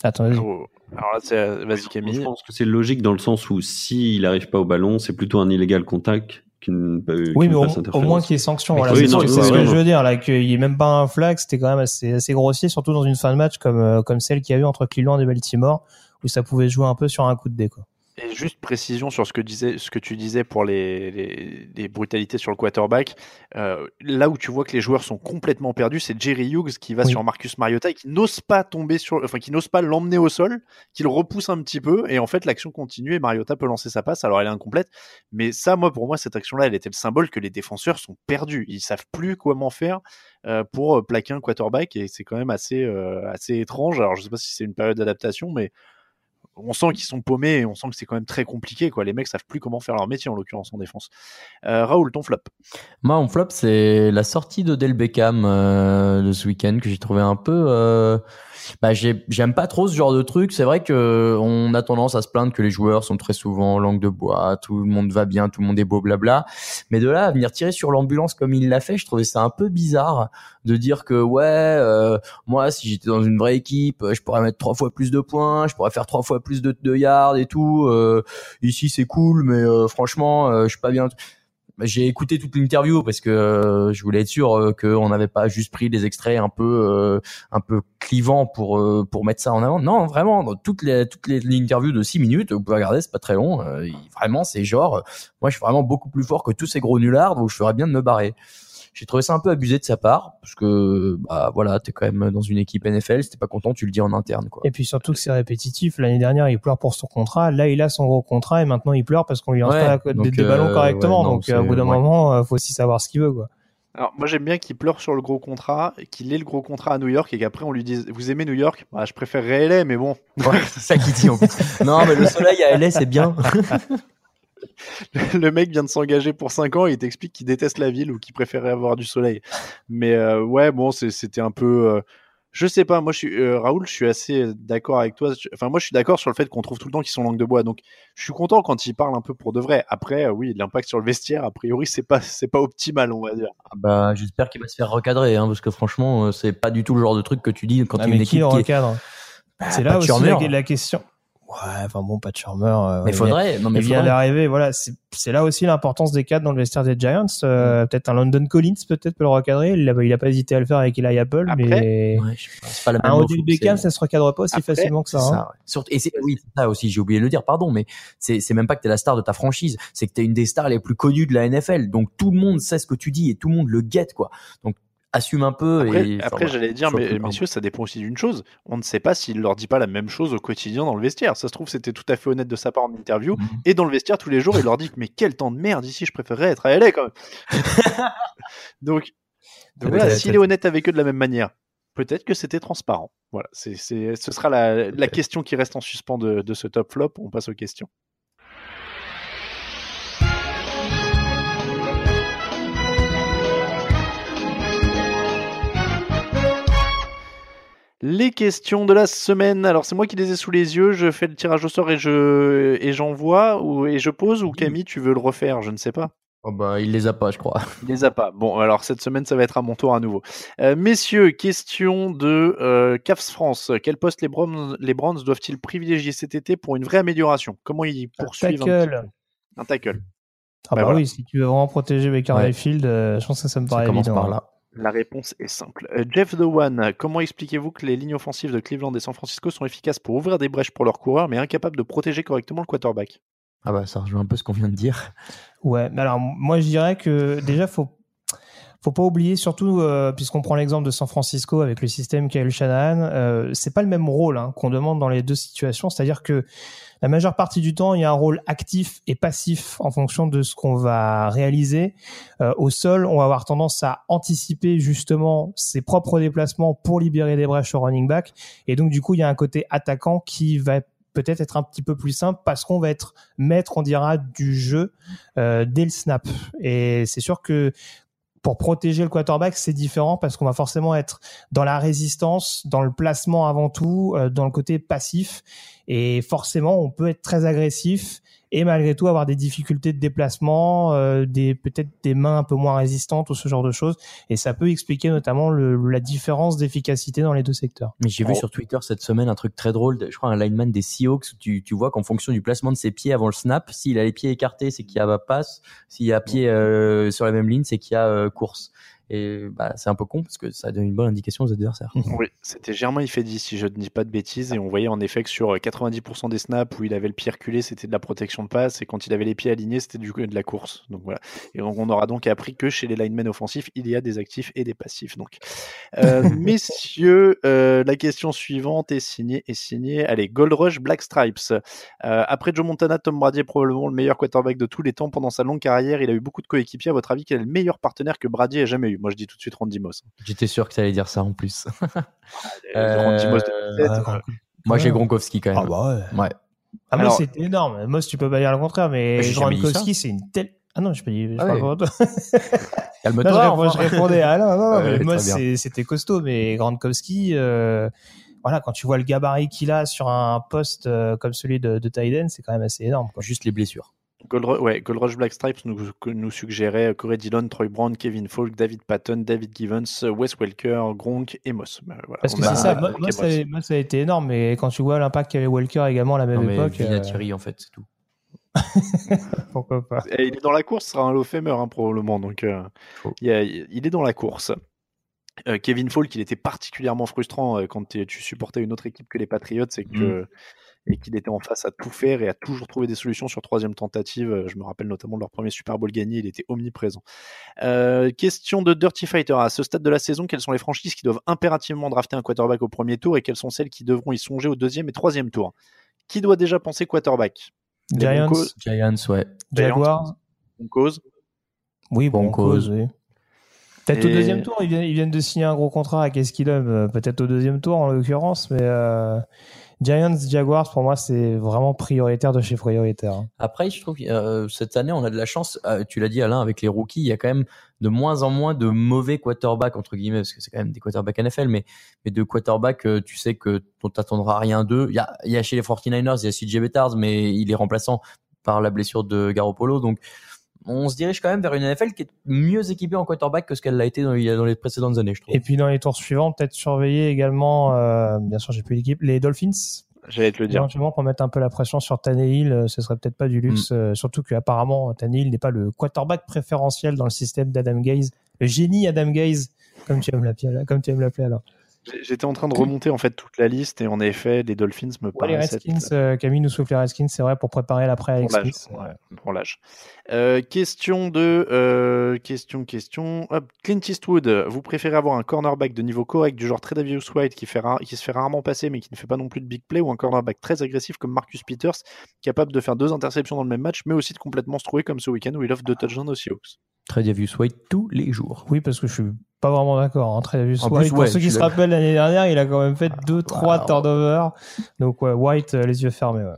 Attends, vas-y. Alors là, c'est- vas-y, Je Camille. pense que c'est logique dans le sens où s'il n'arrive pas au ballon, c'est plutôt un illégal contact qu'une Oui, qu'une mais au, au moins qu'il y ait sanction. Voilà, Oui, c'est non, ce je ce que je veux dire là, qu'il y ait même pas un flag, c'était quand même assez, assez grossier, surtout dans une fin de match comme euh, comme celle qu'il y a eu entre Cleveland et Baltimore, où ça pouvait jouer un peu sur un coup de dé. Quoi. Et juste précision sur ce que, disait, ce que tu disais pour les, les, les brutalités sur le quarterback. Euh, là où tu vois que les joueurs sont complètement perdus, c'est Jerry Hughes qui va Oui. sur Marcus Mariota et qui n'ose pas tomber sur, enfin qui n'ose pas l'emmener au sol, qui le repousse un petit peu et en fait l'action continue et Mariota peut lancer sa passe. Alors elle est incomplète, mais ça, moi pour moi cette action-là, elle était le symbole que les défenseurs sont perdus. Ils savent plus comment faire euh, pour euh, plaquer un quarterback et c'est quand même assez euh, assez étrange. Alors je sais pas si c'est une période d'adaptation, mais on sent qu'ils sont paumés et on sent que c'est quand même très compliqué. Quoi. Les mecs savent plus comment faire leur métier, en l'occurrence en défense. Euh, Raoul, ton flop Moi, mon flop, c'est la sortie d'Odell Beckham euh, de ce week-end que j'ai trouvé un peu. Euh... Bah, j'ai- j'aime pas trop ce genre de truc. C'est vrai que on a tendance à se plaindre que les joueurs sont très souvent en langue de bois, tout le monde va bien, tout le monde est beau, blabla. Mais de là à venir tirer sur l'ambulance comme il l'a fait, je trouvais ça un peu bizarre de dire que ouais, euh, moi, si j'étais dans une vraie équipe, je pourrais mettre trois fois plus de points, je pourrais faire trois fois plus de, yards et tout. Euh, ici, c'est cool, mais euh, franchement, euh, je suis pas bien. J'ai écouté toute l'interview parce que euh, je voulais être sûr euh, qu'on n'avait pas juste pris des extraits un peu euh, un peu clivants pour euh, pour mettre ça en avant. Non, vraiment, dans toutes les toutes les interviews de 6 minutes, vous pouvez regarder, c'est pas très long. vraiment, c'est genre, moi, je suis vraiment beaucoup plus fort que tous ces gros nullards, donc je ferais bien de me barrer. J'ai trouvé ça un peu abusé de sa part parce que bah voilà, t'es quand même dans une équipe NFL, si t'es pas content, tu le dis en interne quoi. Et puis surtout que c'est répétitif. L'année dernière, il pleure pour son contrat. Là, il a son gros contrat et maintenant il pleure parce qu'on lui lance Ouais, pas la- donc, des, des ballons euh, correctement. ouais, non, donc euh, au bout d'un ouais. moment, euh, faut aussi savoir ce qu'il veut. Quoi. Alors, moi, j'aime bien qu'il pleure sur le gros contrat, qu'il ait le gros contrat à New York et qu'après on lui dise Vous aimez New York? Bah, Je préférerais LA, mais bon. Ouais, c'est ça qu'il dit en plus. Non, mais le soleil à LA, c'est bien. le mec vient de s'engager pour 5 ans et il t'explique qu'il déteste la ville ou qu'il préférait avoir du soleil. Mais euh, ouais, bon, c'était un peu. euh, je sais pas, moi, je suis, euh, Raoul, je suis assez d'accord avec toi. Enfin, moi, je suis d'accord sur le fait qu'on trouve tout le temps qu'ils sont langue de bois. Donc, je suis content quand ils parlent un peu pour de vrai. Après, euh, oui, l'impact sur le vestiaire, a priori, c'est pas, c'est pas optimal, on va dire. Ah Bah, j'espère qu'il va se faire recadrer, hein, parce que franchement, c'est pas du tout le genre de truc que tu dis quand Ah, tu mais une qui équipe le qui est- recadre? Bah, C'est là aussi la, la question. Ouais, enfin bon, pas de Charmer. euh, Mais il faudrait, vient- non, mais il vient faudrait. d'arriver, voilà. C'est c'est là aussi l'importance des cadres dans le vestiaire des Giants. Mm. Euh, Peut-être un London Collins, peut-être peut le recadrer. Il a, il a pas hésité à le faire avec Eli Apple, mais Ouais, je pas, la même un Odell Beckham, ça se recadre pas aussi Après, facilement que ça. hein. ça, ouais. Surtout- et c'est, oui, ça aussi, j'ai oublié de le dire, pardon, mais c'est, c'est même pas que t'es la star de ta franchise, c'est que t'es une des stars les plus connues de la NFL. Donc tout le monde sait ce que tu dis et tout le monde le guette, quoi. Donc assume un peu. Après, et, après, j'allais dire, mais humble. messieurs, ça dépend aussi d'une chose. On ne sait pas s'il leur dit pas la même chose au quotidien dans le vestiaire. Ça se trouve, c'était tout à fait honnête de sa part en interview. Mhm. Et dans le vestiaire, tous les jours, il leur dit Mais quel temps de merde ici, je préférerais être à LA quand même. donc, donc voilà, s'il est honnête avec eux de la même manière, peut-être que c'était transparent. Voilà, c'est, c'est, ce sera la, la question qui reste en suspens de, de ce top flop. On passe aux questions. Les questions de la semaine. Alors, c'est moi qui les ai sous les yeux. Je fais le tirage au sort et je et j'envoie ou et je pose. Ou Camille, tu veux le refaire Je ne sais pas. Oh bah, il les a pas, je crois. Il les a pas. Bon, alors cette semaine, ça va être à mon tour à nouveau. Euh, messieurs, question de euh, Cavs France. Quel poste les Browns, les Browns doivent-ils privilégier cet été pour une vraie amélioration? Comment ils poursuivent un, petit tackle. Un tackle. Ah Bah bah, voilà. oui, si tu veux vraiment protéger Baker Ouais. Mayfield, euh, je pense que ça me paraît commence évident. par hein. là. La réponse est simple. Euh, Jeff The One, comment expliquez-vous que les lignes offensives de Cleveland et San Francisco sont efficaces pour ouvrir des brèches pour leurs coureurs, mais incapables de protéger correctement le quarterback? Ah bah, ça rejoint un peu ce qu'on vient de dire. Ouais, mais alors moi je dirais que déjà faut faut pas oublier surtout euh, puisqu'on prend l'exemple de San Francisco avec le système Kyle Shanahan, euh, c'est pas le même rôle hein, qu'on demande dans les deux situations, c'est-à-dire que la majeure partie du temps, il y a un rôle actif et passif en fonction de ce qu'on va réaliser. Euh, au sol, on va avoir tendance à anticiper justement ses propres déplacements pour libérer des brèches au running back. Et donc, du coup, il y a un côté attaquant qui va peut-être être un petit peu plus simple parce qu'on va être maître, on dira, du jeu euh, dès le snap. Et c'est sûr que pour protéger le quarterback, c'est différent parce qu'on va forcément être dans la résistance, dans le placement avant tout, euh, dans le côté passif. Et forcément, on peut être très agressif et malgré tout avoir des difficultés de déplacement, euh, des peut-être des mains un peu moins résistantes ou ce genre de choses. Et ça peut expliquer notamment le, la différence d'efficacité dans les deux secteurs. Mais j'ai vu Oh. sur Twitter cette semaine un truc très drôle. de- Je crois un lineman des Seahawks. où Tu, tu vois qu'en fonction du placement de ses pieds avant le snap, s'il a les pieds écartés, c'est qu'il y a passe. S'il y a pied euh, sur la même ligne, c'est qu'il y a euh, course. Et bah, c'est un peu con parce que ça donne une bonne indication aux adversaires. Oui, c'était Germain Ifedi, si je ne dis pas de bêtises, et on voyait en effet que sur 90% des snaps où il avait le pied reculé, c'était de la protection de passe, et quand il avait les pieds alignés, c'était du de la course. Donc voilà. Et on, on aura donc appris que chez les linemen offensifs, il y a des actifs et des passifs. Donc, euh, messieurs, euh, la question suivante est signée, est signée. Allez, Gold Rush Black Stripes. Euh, après Joe Montana, Tom Brady est probablement le meilleur quarterback de tous les temps pendant sa longue carrière. Il a eu beaucoup de coéquipiers. À votre avis, quel est le meilleur partenaire que Brady ait jamais eu? Moi, je dis tout de suite Randy Moss. J'étais sûr que tu allais dire ça en plus. Randy Moss de Euh, 2007, ouais, euh, Moi, j'ai Gronkowski quand même. Ah bah ouais. Ouais. Ah, moi, Alors- c'était énorme. Moss, tu peux pas dire le contraire, mais Mais Gronkowski, c'est une telle. Ah non, je peux dire. je Ah toi. Calme-toi. Enfin. je répondais. Ah non, non, Ouais, mais Moss, c'est- c'était costaud, mais Gronkowski, euh, voilà, quand tu vois le gabarit qu'il a sur un poste euh, comme celui de, de Tyden, c'est quand même assez énorme. Quoi. Juste les blessures. Gold, Ru- ouais, Gold Rush Black Stripes nous, suggérait Corey Dillon, Troy Brown, Kevin Falk, David Patton, David Givens, Wes Welker, Gronk et Moss. Bah, voilà, Parce que c'est ça, Moss, Moss, Moss. a, été énorme, mais quand tu vois l'impact qu'avait Walker également à la même Non, mais époque, euh, Vinatieri, en fait, c'est tout. pourquoi pas. Et il est dans la course, ce sera un low famer hein, probablement. Donc, euh, il, y a- il est dans la course. Euh, Kevin Falk, il était particulièrement frustrant euh, quand tu supportais une autre équipe que les Patriots et que et qu'il était en face à tout faire et à toujours trouver des solutions sur troisième tentative. Euh, Je me rappelle notamment de leur premier Super Bowl gagné, il était omniprésent. Euh, question de Dirty Fighter. À ce stade de la saison, quelles sont les franchises qui doivent impérativement drafter un quarterback au premier tour et quelles sont celles qui devront y songer au deuxième et troisième tour? Qui doit déjà penser quarterback? Giants, Giants, ouais. Jaguars, Broncos oui, Broncos. Broncos, oui. Peut-être au deuxième tour, ils viennent, ils viennent de signer un gros contrat avec Esquilum, euh, peut-être au deuxième tour en l'occurrence, mais euh, Giants, Jaguars, pour moi, c'est vraiment prioritaire de chez prioritaire. hein. Après, je trouve que euh, cette année, on a de la chance. euh, tu l'as dit, Alain, avec les rookies, il y a quand même de moins en moins de mauvais quarterbacks, entre guillemets, parce que c'est quand même des quarterbacks NFL, mais, mais de quarterbacks, tu sais que dont t'attendras rien d'eux. Il y a, il y a chez les 49ers, il y a CJ Bettard, mais il est remplaçant par la blessure de Garoppolo. Donc, on se dirige quand même vers une NFL qui est mieux équipée en quarterback que ce qu'elle l'a été dans, les précédentes années, je trouve. Et puis dans les tours suivants, peut-être surveiller également, euh, bien sûr, j'ai plus l'équipe, les Dolphins. J'allais te le dire. Éventuellement, pour mettre un peu la pression sur Tannehill, euh, ce serait peut-être pas du luxe, Mm. euh, surtout qu'apparemment, Tannehill n'est pas le quarterback préférentiel dans le système d'Adam Gaze, le génie Adam Gaze, comme tu aimes l'appeler, comme tu aimes l'appeler alors. J'étais en train de remonter en fait toute la liste et en effet, les Dolphins me Ouais, les paraissent être- Redskins, euh, Camille nous souffle les Redskins, c'est vrai, pour préparer l'après Alex Smith. ouais, pour l'âge. Euh, question de euh, question question. Hop, Clint Eastwood, vous préférez avoir un cornerback de niveau correct du genre Tredavious White qui, fait ra- qui se fait rarement passer mais qui ne fait pas non plus de big play ou un cornerback très agressif comme Marcus Peters capable de faire deux interceptions dans le même match mais aussi de complètement se trouver comme ce week-end où il offre deux touchdowns aux Seahawks? Très Davis White tous les jours. Oui, parce que je suis pas vraiment d'accord. Hein. Très En White, plus, pour ouais, ceux qui se rappellent l'année dernière, il a quand même fait deux, trois Wow. turnovers. Donc ouais, White, euh, les yeux fermés. Ouais.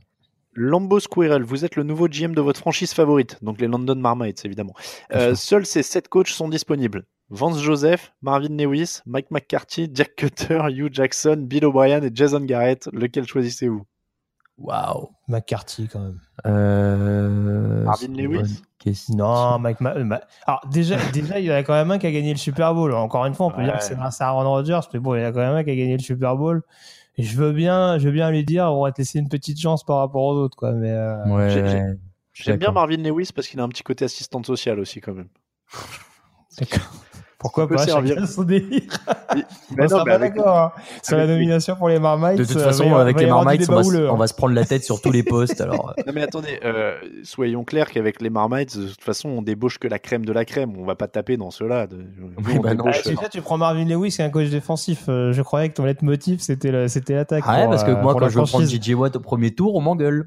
Lambo Squirrel, vous êtes le nouveau GM de votre franchise favorite, donc les London Marmites évidemment. Euh, seuls ces sept coachs sont disponibles. Vance Joseph, Marvin Lewis, Mike McCarthy, Jack Cutter, Hugh Jackson, Bill O'Brien et Jason Garrett. Lequel choisissez-vous? Waouh. McCarthy quand même. Euh, Marvin Lewis. Non, Mike. Ma- Alors déjà, déjà, il y en a quand même un qui a gagné le Super Bowl. Encore une fois, on peut Ouais. dire que c'est grâce à Aaron Rodgers, mais bon, il y en a quand même un qui a gagné le Super Bowl. Et je veux bien, je veux bien lui dire, on va te laisser une petite chance par rapport aux autres, quoi. Mais euh, Ouais, ouais, J'aime bien d'accord. Marvin Lewis parce qu'il a un petit côté assistante sociale aussi quand même. Pourquoi pas servir. Son délire. Mais on sera non, pas avec- d'accord hein. sur la nomination pour les Marmites. De toute euh, façon, avec les Marmites, on va, se- houleux, on va se prendre la tête sur tous les postes. Alors, Non mais attendez, euh, soyons clairs qu'avec les Marmites, de toute façon, on débauche que la crème de la crème. On va pas taper dans ceux-là. Oui, bah non. Ah, débauche, tu sais, tu prends Marvin Lewis, qui est un coach défensif. Euh, je croyais que ton leitmotiv, c'était le- c'était l'attaque. ah ouais, pour, parce que euh, moi, quand je veux prendre franchise. JJ Watt au premier tour, on m'engueule.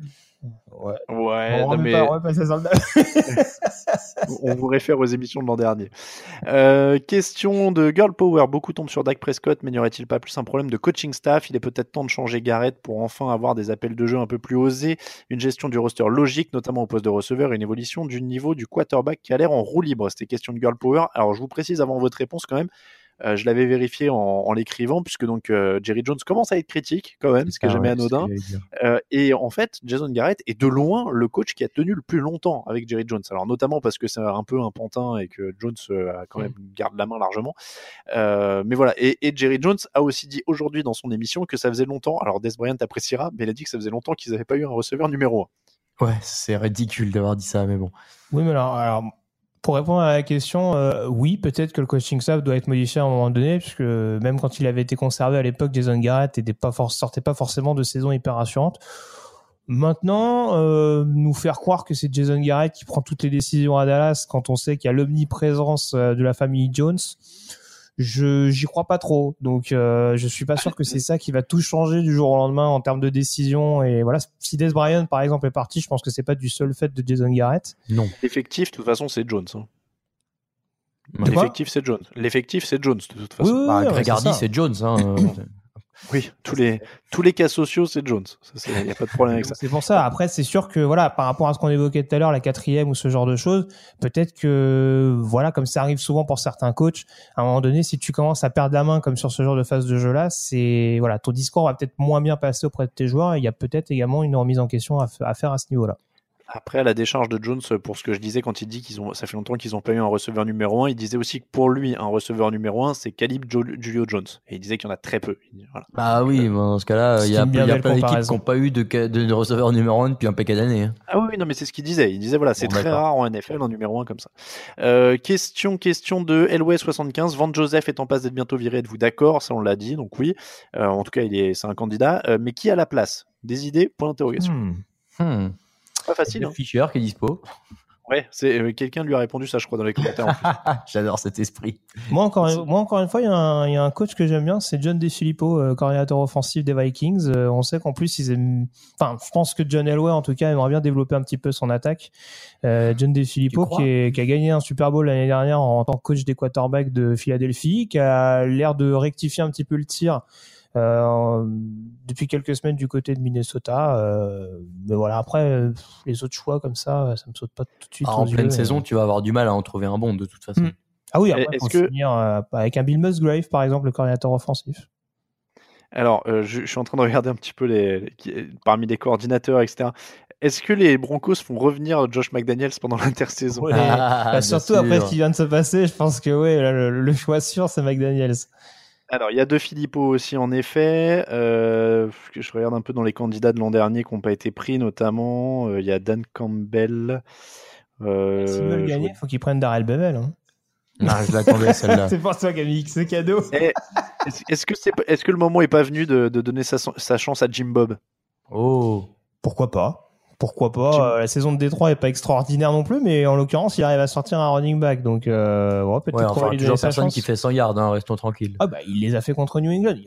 Ouais. Ouais, on, non, mais pas, on vous réfère aux émissions de l'an dernier. Euh, question de Girl Power. Beaucoup tombent sur Dak Prescott, mais n'y aurait-il pas plus un problème de coaching staff? Il est peut-être temps de changer Garrett pour enfin avoir des appels de jeu un peu plus osés, une gestion du roster logique, notamment au poste de receveur, et une évolution du niveau du quarterback qui a l'air en roue libre. C'était question de Girl Power. Alors je vous précise avant votre réponse quand même. Euh, je l'avais vérifié en, en l'écrivant, puisque donc euh, Jerry Jones commence à être critique quand même, ce qui est Ah jamais ouais, anodin. Euh, et en fait, Jason Garrett est de loin le coach qui a tenu le plus longtemps avec Jerry Jones. Alors notamment parce que c'est un peu un pantin et que Jones euh, a quand même garde la main largement. Euh, mais voilà. Et, et Jerry Jones a aussi dit aujourd'hui dans son émission que ça faisait longtemps. Alors Des Bryant appréciera, mais il a dit que ça faisait longtemps qu'ils n'avaient pas eu un receveur numéro 1. Ouais, c'est ridicule d'avoir dit ça, mais bon. Oui, mais alors, alors, Pour répondre à la question, euh, oui, peut-être que le coaching staff doit être modifié à un moment donné, puisque même quand il avait été conservé à l'époque, Jason Garrett for- sortait pas forcément de saison hyper rassurante. Maintenant, euh, nous faire croire que c'est Jason Garrett qui prend toutes les décisions à Dallas quand on sait qu'il y a l'omniprésence euh, de la famille Jones, je j'y crois pas trop. Donc, euh, je suis pas sûr que c'est ça qui va tout changer du jour au lendemain en termes de décision. Et voilà, si Des Bryant par exemple est parti, je pense que c'est pas du seul fait de Jason Garrett. Non. L'effectif, de toute façon, c'est Jones. hein. L'effectif, c'est Jones. L'effectif, c'est Jones, de toute façon. Oui, oui, Bah, oui, Greg ouais, Hardy, c'est ça. c'est Jones. Hein, euh, Oui, tous les, tous les cas sociaux, c'est Jones. Il n'y a pas de problème avec ça. C'est pour ça. Après, c'est sûr que voilà, par rapport à ce qu'on évoquait tout à l'heure, la quatrième ou ce genre de choses, peut-être que voilà, comme ça arrive souvent pour certains coachs, à un moment donné, si tu commences à perdre la main comme sur ce genre de phase de jeu-là, c'est voilà, ton discours va peut-être moins bien passer auprès de tes joueurs. Et il y a peut-être également une remise en question à, à faire à ce niveau-là. Après, à la décharge de Jones, pour ce que je disais quand il dit qu'ils ont, ça fait longtemps qu'ils n'ont pas eu un receveur numéro 1, il disait aussi que pour lui, un receveur numéro 1, c'est calibre Jo- Julio Jones. Et il disait qu'il y en a très peu. Voilà. Bah oui, bah, dans ce cas-là, il y a, y a plein d'équipes qui n'ont pas eu de, receveur numéro 1 depuis un paquet d'années. hein. Ah oui, non, mais c'est ce qu'il disait. Il disait, voilà, c'est Bon, très rare en NFL, en numéro 1 comme ça. Euh, question, question de LW75. Van Joseph est en passe d'être bientôt viré. Êtes-vous d'accord? Ça, on l'a dit, donc oui. Euh, en tout cas, il est, c'est un candidat. Euh, mais qui a la place? Des idées? Point d'interrogation. Hmm. Hmm. Pas facile. Hein. Fisher qui est dispo. Ouais, c'est, euh, quelqu'un lui a répondu ça, je crois, dans les commentaires. en. J'adore cet esprit. Moi encore, moi encore une fois, il y, a un- il y a un coach que j'aime bien, c'est John DeFilippo, euh, coordinateur offensif des Vikings. Euh, on sait qu'en plus ils aiment, enfin, je pense que John Elway en tout cas aimerait bien développer un petit peu son attaque. Euh, John DeFilippo qui, est- qui a gagné un Super Bowl l'année dernière en tant que coach des quarterbacks de Philadelphie, qui a l'air de rectifier un petit peu le tir. Euh, depuis quelques semaines du côté de Minnesota, euh, mais voilà. Après, euh, les autres choix comme ça, ça me saute pas tout de suite. Ah, en pleine yeux. saison, tu vas avoir du mal à en trouver un bon de toute façon. Hmm. Ah oui, après, Est-ce faut que- finir euh, avec un Bill Musgrave, par exemple, le coordinateur offensif. Alors, euh, je, je suis en train de regarder un petit peu les, parmi les coordinateurs, etc. Est-ce que les Broncos font revenir Josh McDaniels pendant l'intersaison? Ouais. Ah, Bah, surtout après ce qui vient de se passer, je pense que ouais, là, le, le choix sûr, c'est McDaniels. Alors, il y a deux Filippo aussi, en effet. Euh, je regarde un peu dans les candidats de l'an dernier qui n'ont pas été pris, notamment. Euh, Il y a Dan Campbell. Euh, S'ils veulent je gagner, il faut qu'ils prennent Darrell Bevel. Hein. Ah, je l'attendais celle-là. c'est pour toi, Camille, c'est cadeau. Eh, Est-ce est-ce que, le moment est pas venu de, de donner sa, sa chance à Jim Bob? Oh. Pourquoi pas Pourquoi pas Euh, La saison de Détroit est pas extraordinaire non plus, mais en l'occurrence, il arrive à sortir un running back. Donc, euh, ouais, peut-être Ouais, enfin, toujours personne qui fait 100 yards, hein, restons tranquilles. Ah bah, il les a fait contre New England.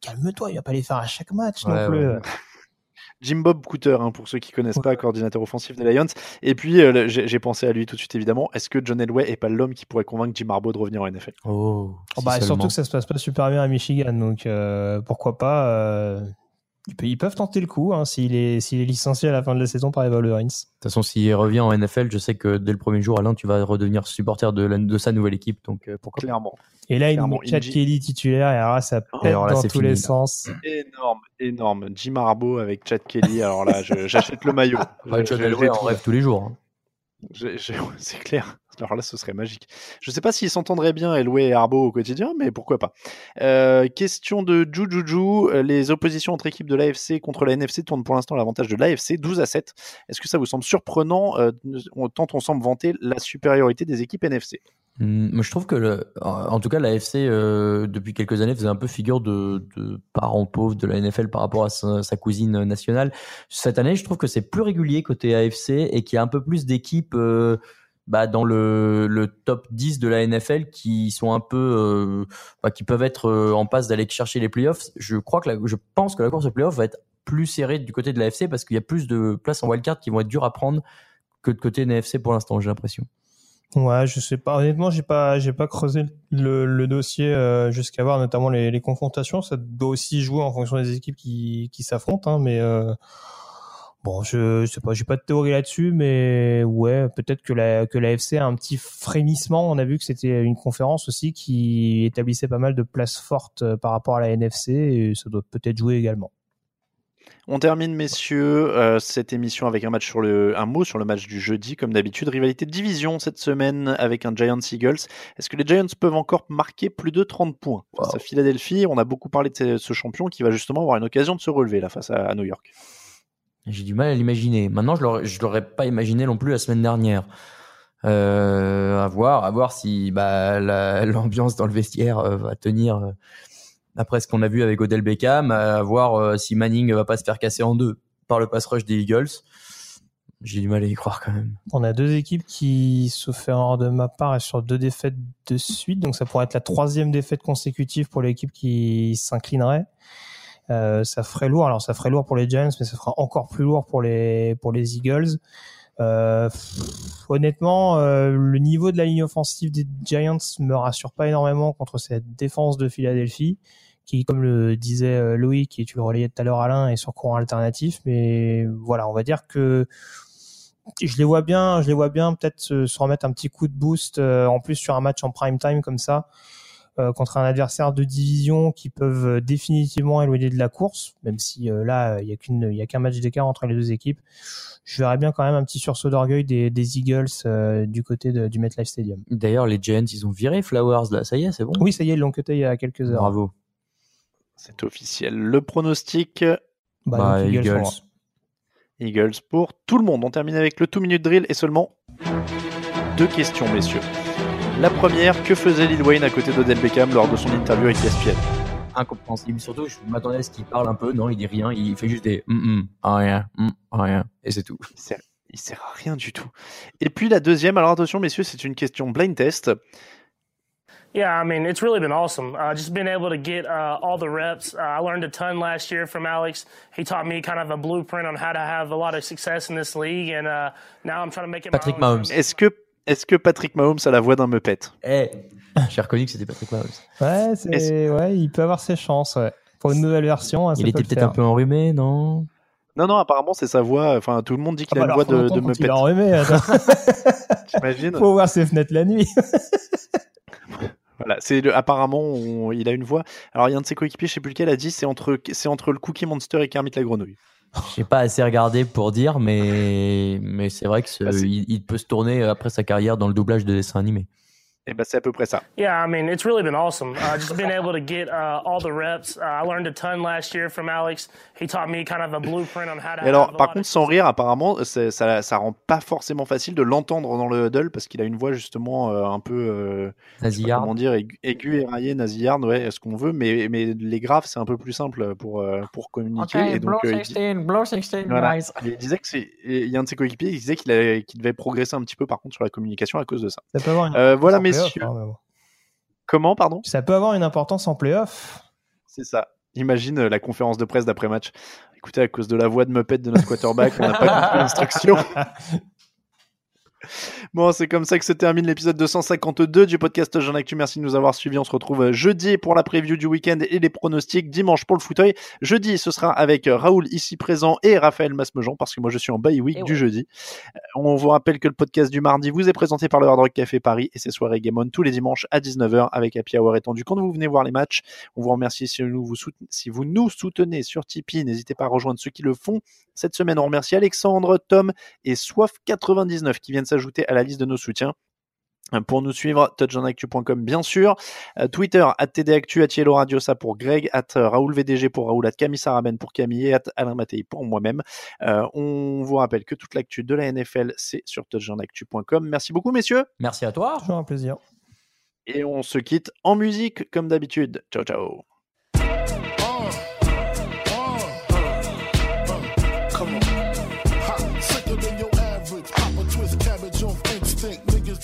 Calme-toi, il va pas les faire à chaque match Ouais, non plus. ouais. Jim Bob Cooter, hein, pour ceux qui connaissent pas, coordinateur offensif des Lions. Et puis, euh, j'ai pensé à lui tout de suite, évidemment. Est-ce que John Elway est pas l'homme qui pourrait convaincre Jim Harbaugh de revenir en NFL Oh. Oh, si bah, surtout que ça se passe pas super bien à Michigan, donc euh, pourquoi pas. Ils, pe- ils peuvent tenter le coup hein, s'il est, licencié à la fin de la saison par les Wolverines. De toute façon, s'il revient en NFL, je sais que dès le premier jour, Alain, tu vas redevenir supporter de, la- de sa nouvelle équipe. Donc, euh, pourquoi. Clairement. Et là, il Clairement, met Chad Kelly titulaire, et alors là, ça pète alors là, dans tous fini, les là. sens. Énorme, énorme. Jim Harbaugh avec Chad Kelly. Alors là, j'achète le maillot. Ouais, Je- John je- Elway j'ai en trouvé. rêve tous les jours. hein. C'est clair. Alors là, ce serait magique. Je sais pas s'ils s'entendraient bien, Elway et Harbaugh au quotidien, mais pourquoi pas. Euh, question de Jujuju. Euh, Les oppositions entre équipes de l'AFC contre la NFC tournent pour l'instant à l'avantage de l'AFC, 12 à 7. Est-ce que ça vous semble surprenant, euh, tant on semble vanter la supériorité des équipes NFC moi, je trouve que, en tout cas, la FC, euh, depuis quelques années, faisait un peu figure de, de parent pauvre de la NFL par rapport à sa, sa cousine nationale. Cette année, je trouve que c'est plus régulier côté AFC et qu'il y a un peu plus d'équipes bah, dans le, le top 10 de la NFL qui sont un peu, euh, bah, qui peuvent être euh, en passe d'aller chercher les playoffs. Je crois que la, je pense que la course aux playoffs va être plus serrée du côté de la FC parce qu'il y a plus de places en wildcard qui vont être dures à prendre que de côté NFC pour l'instant, j'ai l'impression. Ouais, je sais pas. Honnêtement, j'ai pas, j'ai pas creusé le, le dossier euh, jusqu'à voir notamment les, les confrontations. Ça doit aussi jouer en fonction des équipes qui, qui s'affrontent, hein, mais euh, bon, je, je sais pas, j'ai pas de théorie là-dessus, mais ouais, peut-être que la que l'AFC a un petit frémissement. On a vu que c'était une conférence aussi qui établissait pas mal de places fortes euh, par rapport à la NFC, et ça doit peut-être jouer également. On termine, messieurs, euh, cette émission avec un match sur le, un mot sur le match du jeudi, comme d'habitude. Rivalité de division cette semaine avec un Giants Eagles. Est-ce que les Giants peuvent encore marquer plus de 30 points? Face à Philadelphie On a beaucoup parlé de ce, ce champion qui va justement avoir une occasion de se relever là face à, à New York. J'ai du mal à l'imaginer. Maintenant, je je l'aurais pas imaginé non plus la semaine dernière. Euh, à voir, à voir si bah, la- l'ambiance dans le vestiaire euh, va tenir euh, après ce qu'on a vu avec Odell Beckham, à voir euh, si Manning va pas se faire casser en deux par le pass rush des Eagles. J'ai du mal à y croire quand même. On a deux équipes qui, sauf de ma part, est sur deux défaites de suite. Donc ça pourrait être la troisième défaite consécutive pour l'équipe qui s'inclinerait. Euh, ça ferait lourd. Alors ça ferait lourd pour les Giants, mais ça fera encore plus lourd pour les pour les Eagles. Euh, honnêtement, euh, le niveau de la ligne offensive des Giants me rassure pas énormément contre cette défense de Philadelphie, qui, comme le disait Loïc et tu le relayais tout à l'heure Alain, est sur courant alternatif. Mais voilà, on va dire que je les vois bien, je les vois bien peut-être se, remettre un petit coup de boost en plus sur un match en prime time comme ça contre un adversaire de division qui peuvent euh, définitivement éloigner de la course, même si euh, là il y a qu'une, il y a qu'un match d'écart entre les deux équipes. Je verrais bien quand même un petit sursaut d'orgueil des, des Eagles euh, du côté de- du MetLife Stadium. D'ailleurs, les Giants, ils ont viré Flowers là, ça y est, c'est bon? Oui, ça y est, ils l'ont cuté il y a quelques heures. Bravo. C'est officiel. Le pronostic Bah, Bah, donc, Eagles, Eagles. pour moi. Eagles pour tout le monde. On termine avec le 2 minute drill et seulement deux questions, messieurs. La première, que faisait Lil Wayne à côté d'Odell Beckham lors de son interview avec ESPN Incompréhensible. Surtout, je m'attendais à ce qu'il parle un peu. Non, il dit rien. Il fait juste des hum, hum, ah, rien, hum, ah, rien. Et c'est tout. Il sert, il sert à rien du tout. Et puis la deuxième, alors attention messieurs, c'est une question blind test. Yeah, I mean, it's really been awesome. Uh, just being able to get uh, all the reps. Uh, I learned a ton last year from Alex. He taught me kind of a blueprint on how to have a lot of success in this league, and uh, now I'm trying to make it Patrick. Mahomes. Est-ce que, est-ce que Patrick Mahomes a la voix d'un meupet Eh, j'ai reconnu que c'était Patrick Mahomes. Ouais, c'est, ouais, il peut avoir ses chances. Ouais. Pour une nouvelle version, hein, ça Il peut était peut-être un peu enrhumé, non? Non, non, apparemment c'est sa voix. Enfin, tout le monde dit qu'il Ah a bah une voix de, de il est enrhumé, attends. T'imagines? Faut ouvrir ses fenêtres la nuit. Voilà, c'est apparemment on- il a une voix. Alors il y a un de ses coéquipiers, je sais plus lequel, a dit c'est entre c'est entre le Cookie Monster et Kermit la grenouille. J'ai pas assez regardé pour dire, mais, mais c'est vrai que ce- Bah, il, il peut se tourner après sa carrière dans le doublage de dessins animés. Et ben c'est à peu près ça. Yeah, I mean, it's really been awesome. Uh, just being able to get uh, all the reps. Uh, I learned a ton last year from Alex. He taught me kind of a blueprint on how to Et alors, par contre, sans rire, apparemment, ça, ça rend pas forcément facile de l'entendre dans le huddle parce qu'il a une voix justement euh, un peu, euh, comment dire, aigu, aigu éraillé, nasillarde, ouais, ce qu'on veut, mais, mais les graves, c'est un peu plus simple pour, euh, pour communiquer. et donc, euh, il, dit- voilà. Et il disait que c'est, il y a un de ses coéquipiers qui disait qu'il qu'il devait progresser un petit peu, par contre, sur la communication à cause de ça. Ça peut avoir une Euh, voilà, en messieurs. hein, bon. Comment, pardon? Ça peut avoir une importance en playoff. C'est ça. Imagine euh, la conférence de presse d'après-match. Écoutez, à cause de la voix de Muppet de notre quarterback, on n'a pas compris l'instruction. Bon, c'est comme ça que se termine l'épisode 252 du podcast Jean Actu. Merci de nous avoir suivis. On se retrouve euh, jeudi pour la preview du week-end et les pronostics. Dimanche pour le fauteuil. Jeudi, ce sera avec euh, Raoul ici présent et Raphaël Masmejean parce que moi je suis en bye week du jeudi. Euh, On vous rappelle que le podcast du mardi vous est présenté par le Hard Rock Café Paris et ses soirées Game On tous les dimanches à 19h avec Happy Hour étendu quand vous venez voir les matchs. On vous remercie si, nous vous, soutenez, si vous nous soutenez sur Tipeee. N'hésitez pas à rejoindre ceux qui le font. Cette semaine, on remercie Alexandre, Tom et Soif99 qui viennent s'ajouter à la liste de nos soutiens. Euh, Pour nous suivre, touchonactu.com bien sûr, Euh, Twitter, at tdactu, at Yellow Radio, ça pour Greg, at euh, Raoul VDG pour Raoul, at Camille Saraben pour Camille et at Alain Mattei pour moi-même. Euh, on vous rappelle que toute l'actu de la NFL, c'est sur touchonactu.com. Merci beaucoup messieurs. Merci à toi. Toujours un plaisir. Et on se quitte en musique comme d'habitude. Ciao ciao.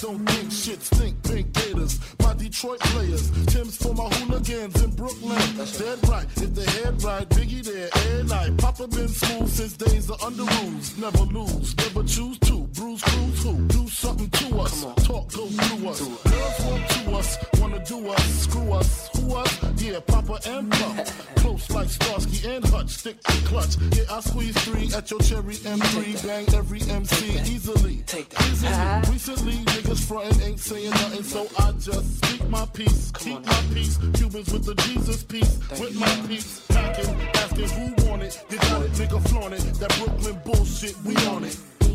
Don't think shit. Stink pink gators. My Detroit players. Tim's for my hooligans in Brooklyn. Dead right. If the head right, Biggie there. Air night. Papa been smooth since days of under rules. Never lose. Never choose to. Bruise, cruise who? Do something to us. Talk go through us. Girls want to us. Wanna do us. Screw us. Who us? Yeah, Papa and Pop. Close like Starsky and Hutch. Stick to clutch. Yeah, I squeeze three at your cherry M3. Bang every MC easily. Easily. Recently, niggas frontin' ain't saying nothing, so I just speak my peace. Keep my peace. Cubans with the Jesus peace. With my peace. Packing, asking who want it. You got it, nigga, flaunt it. That Brooklyn bullshit, we on it.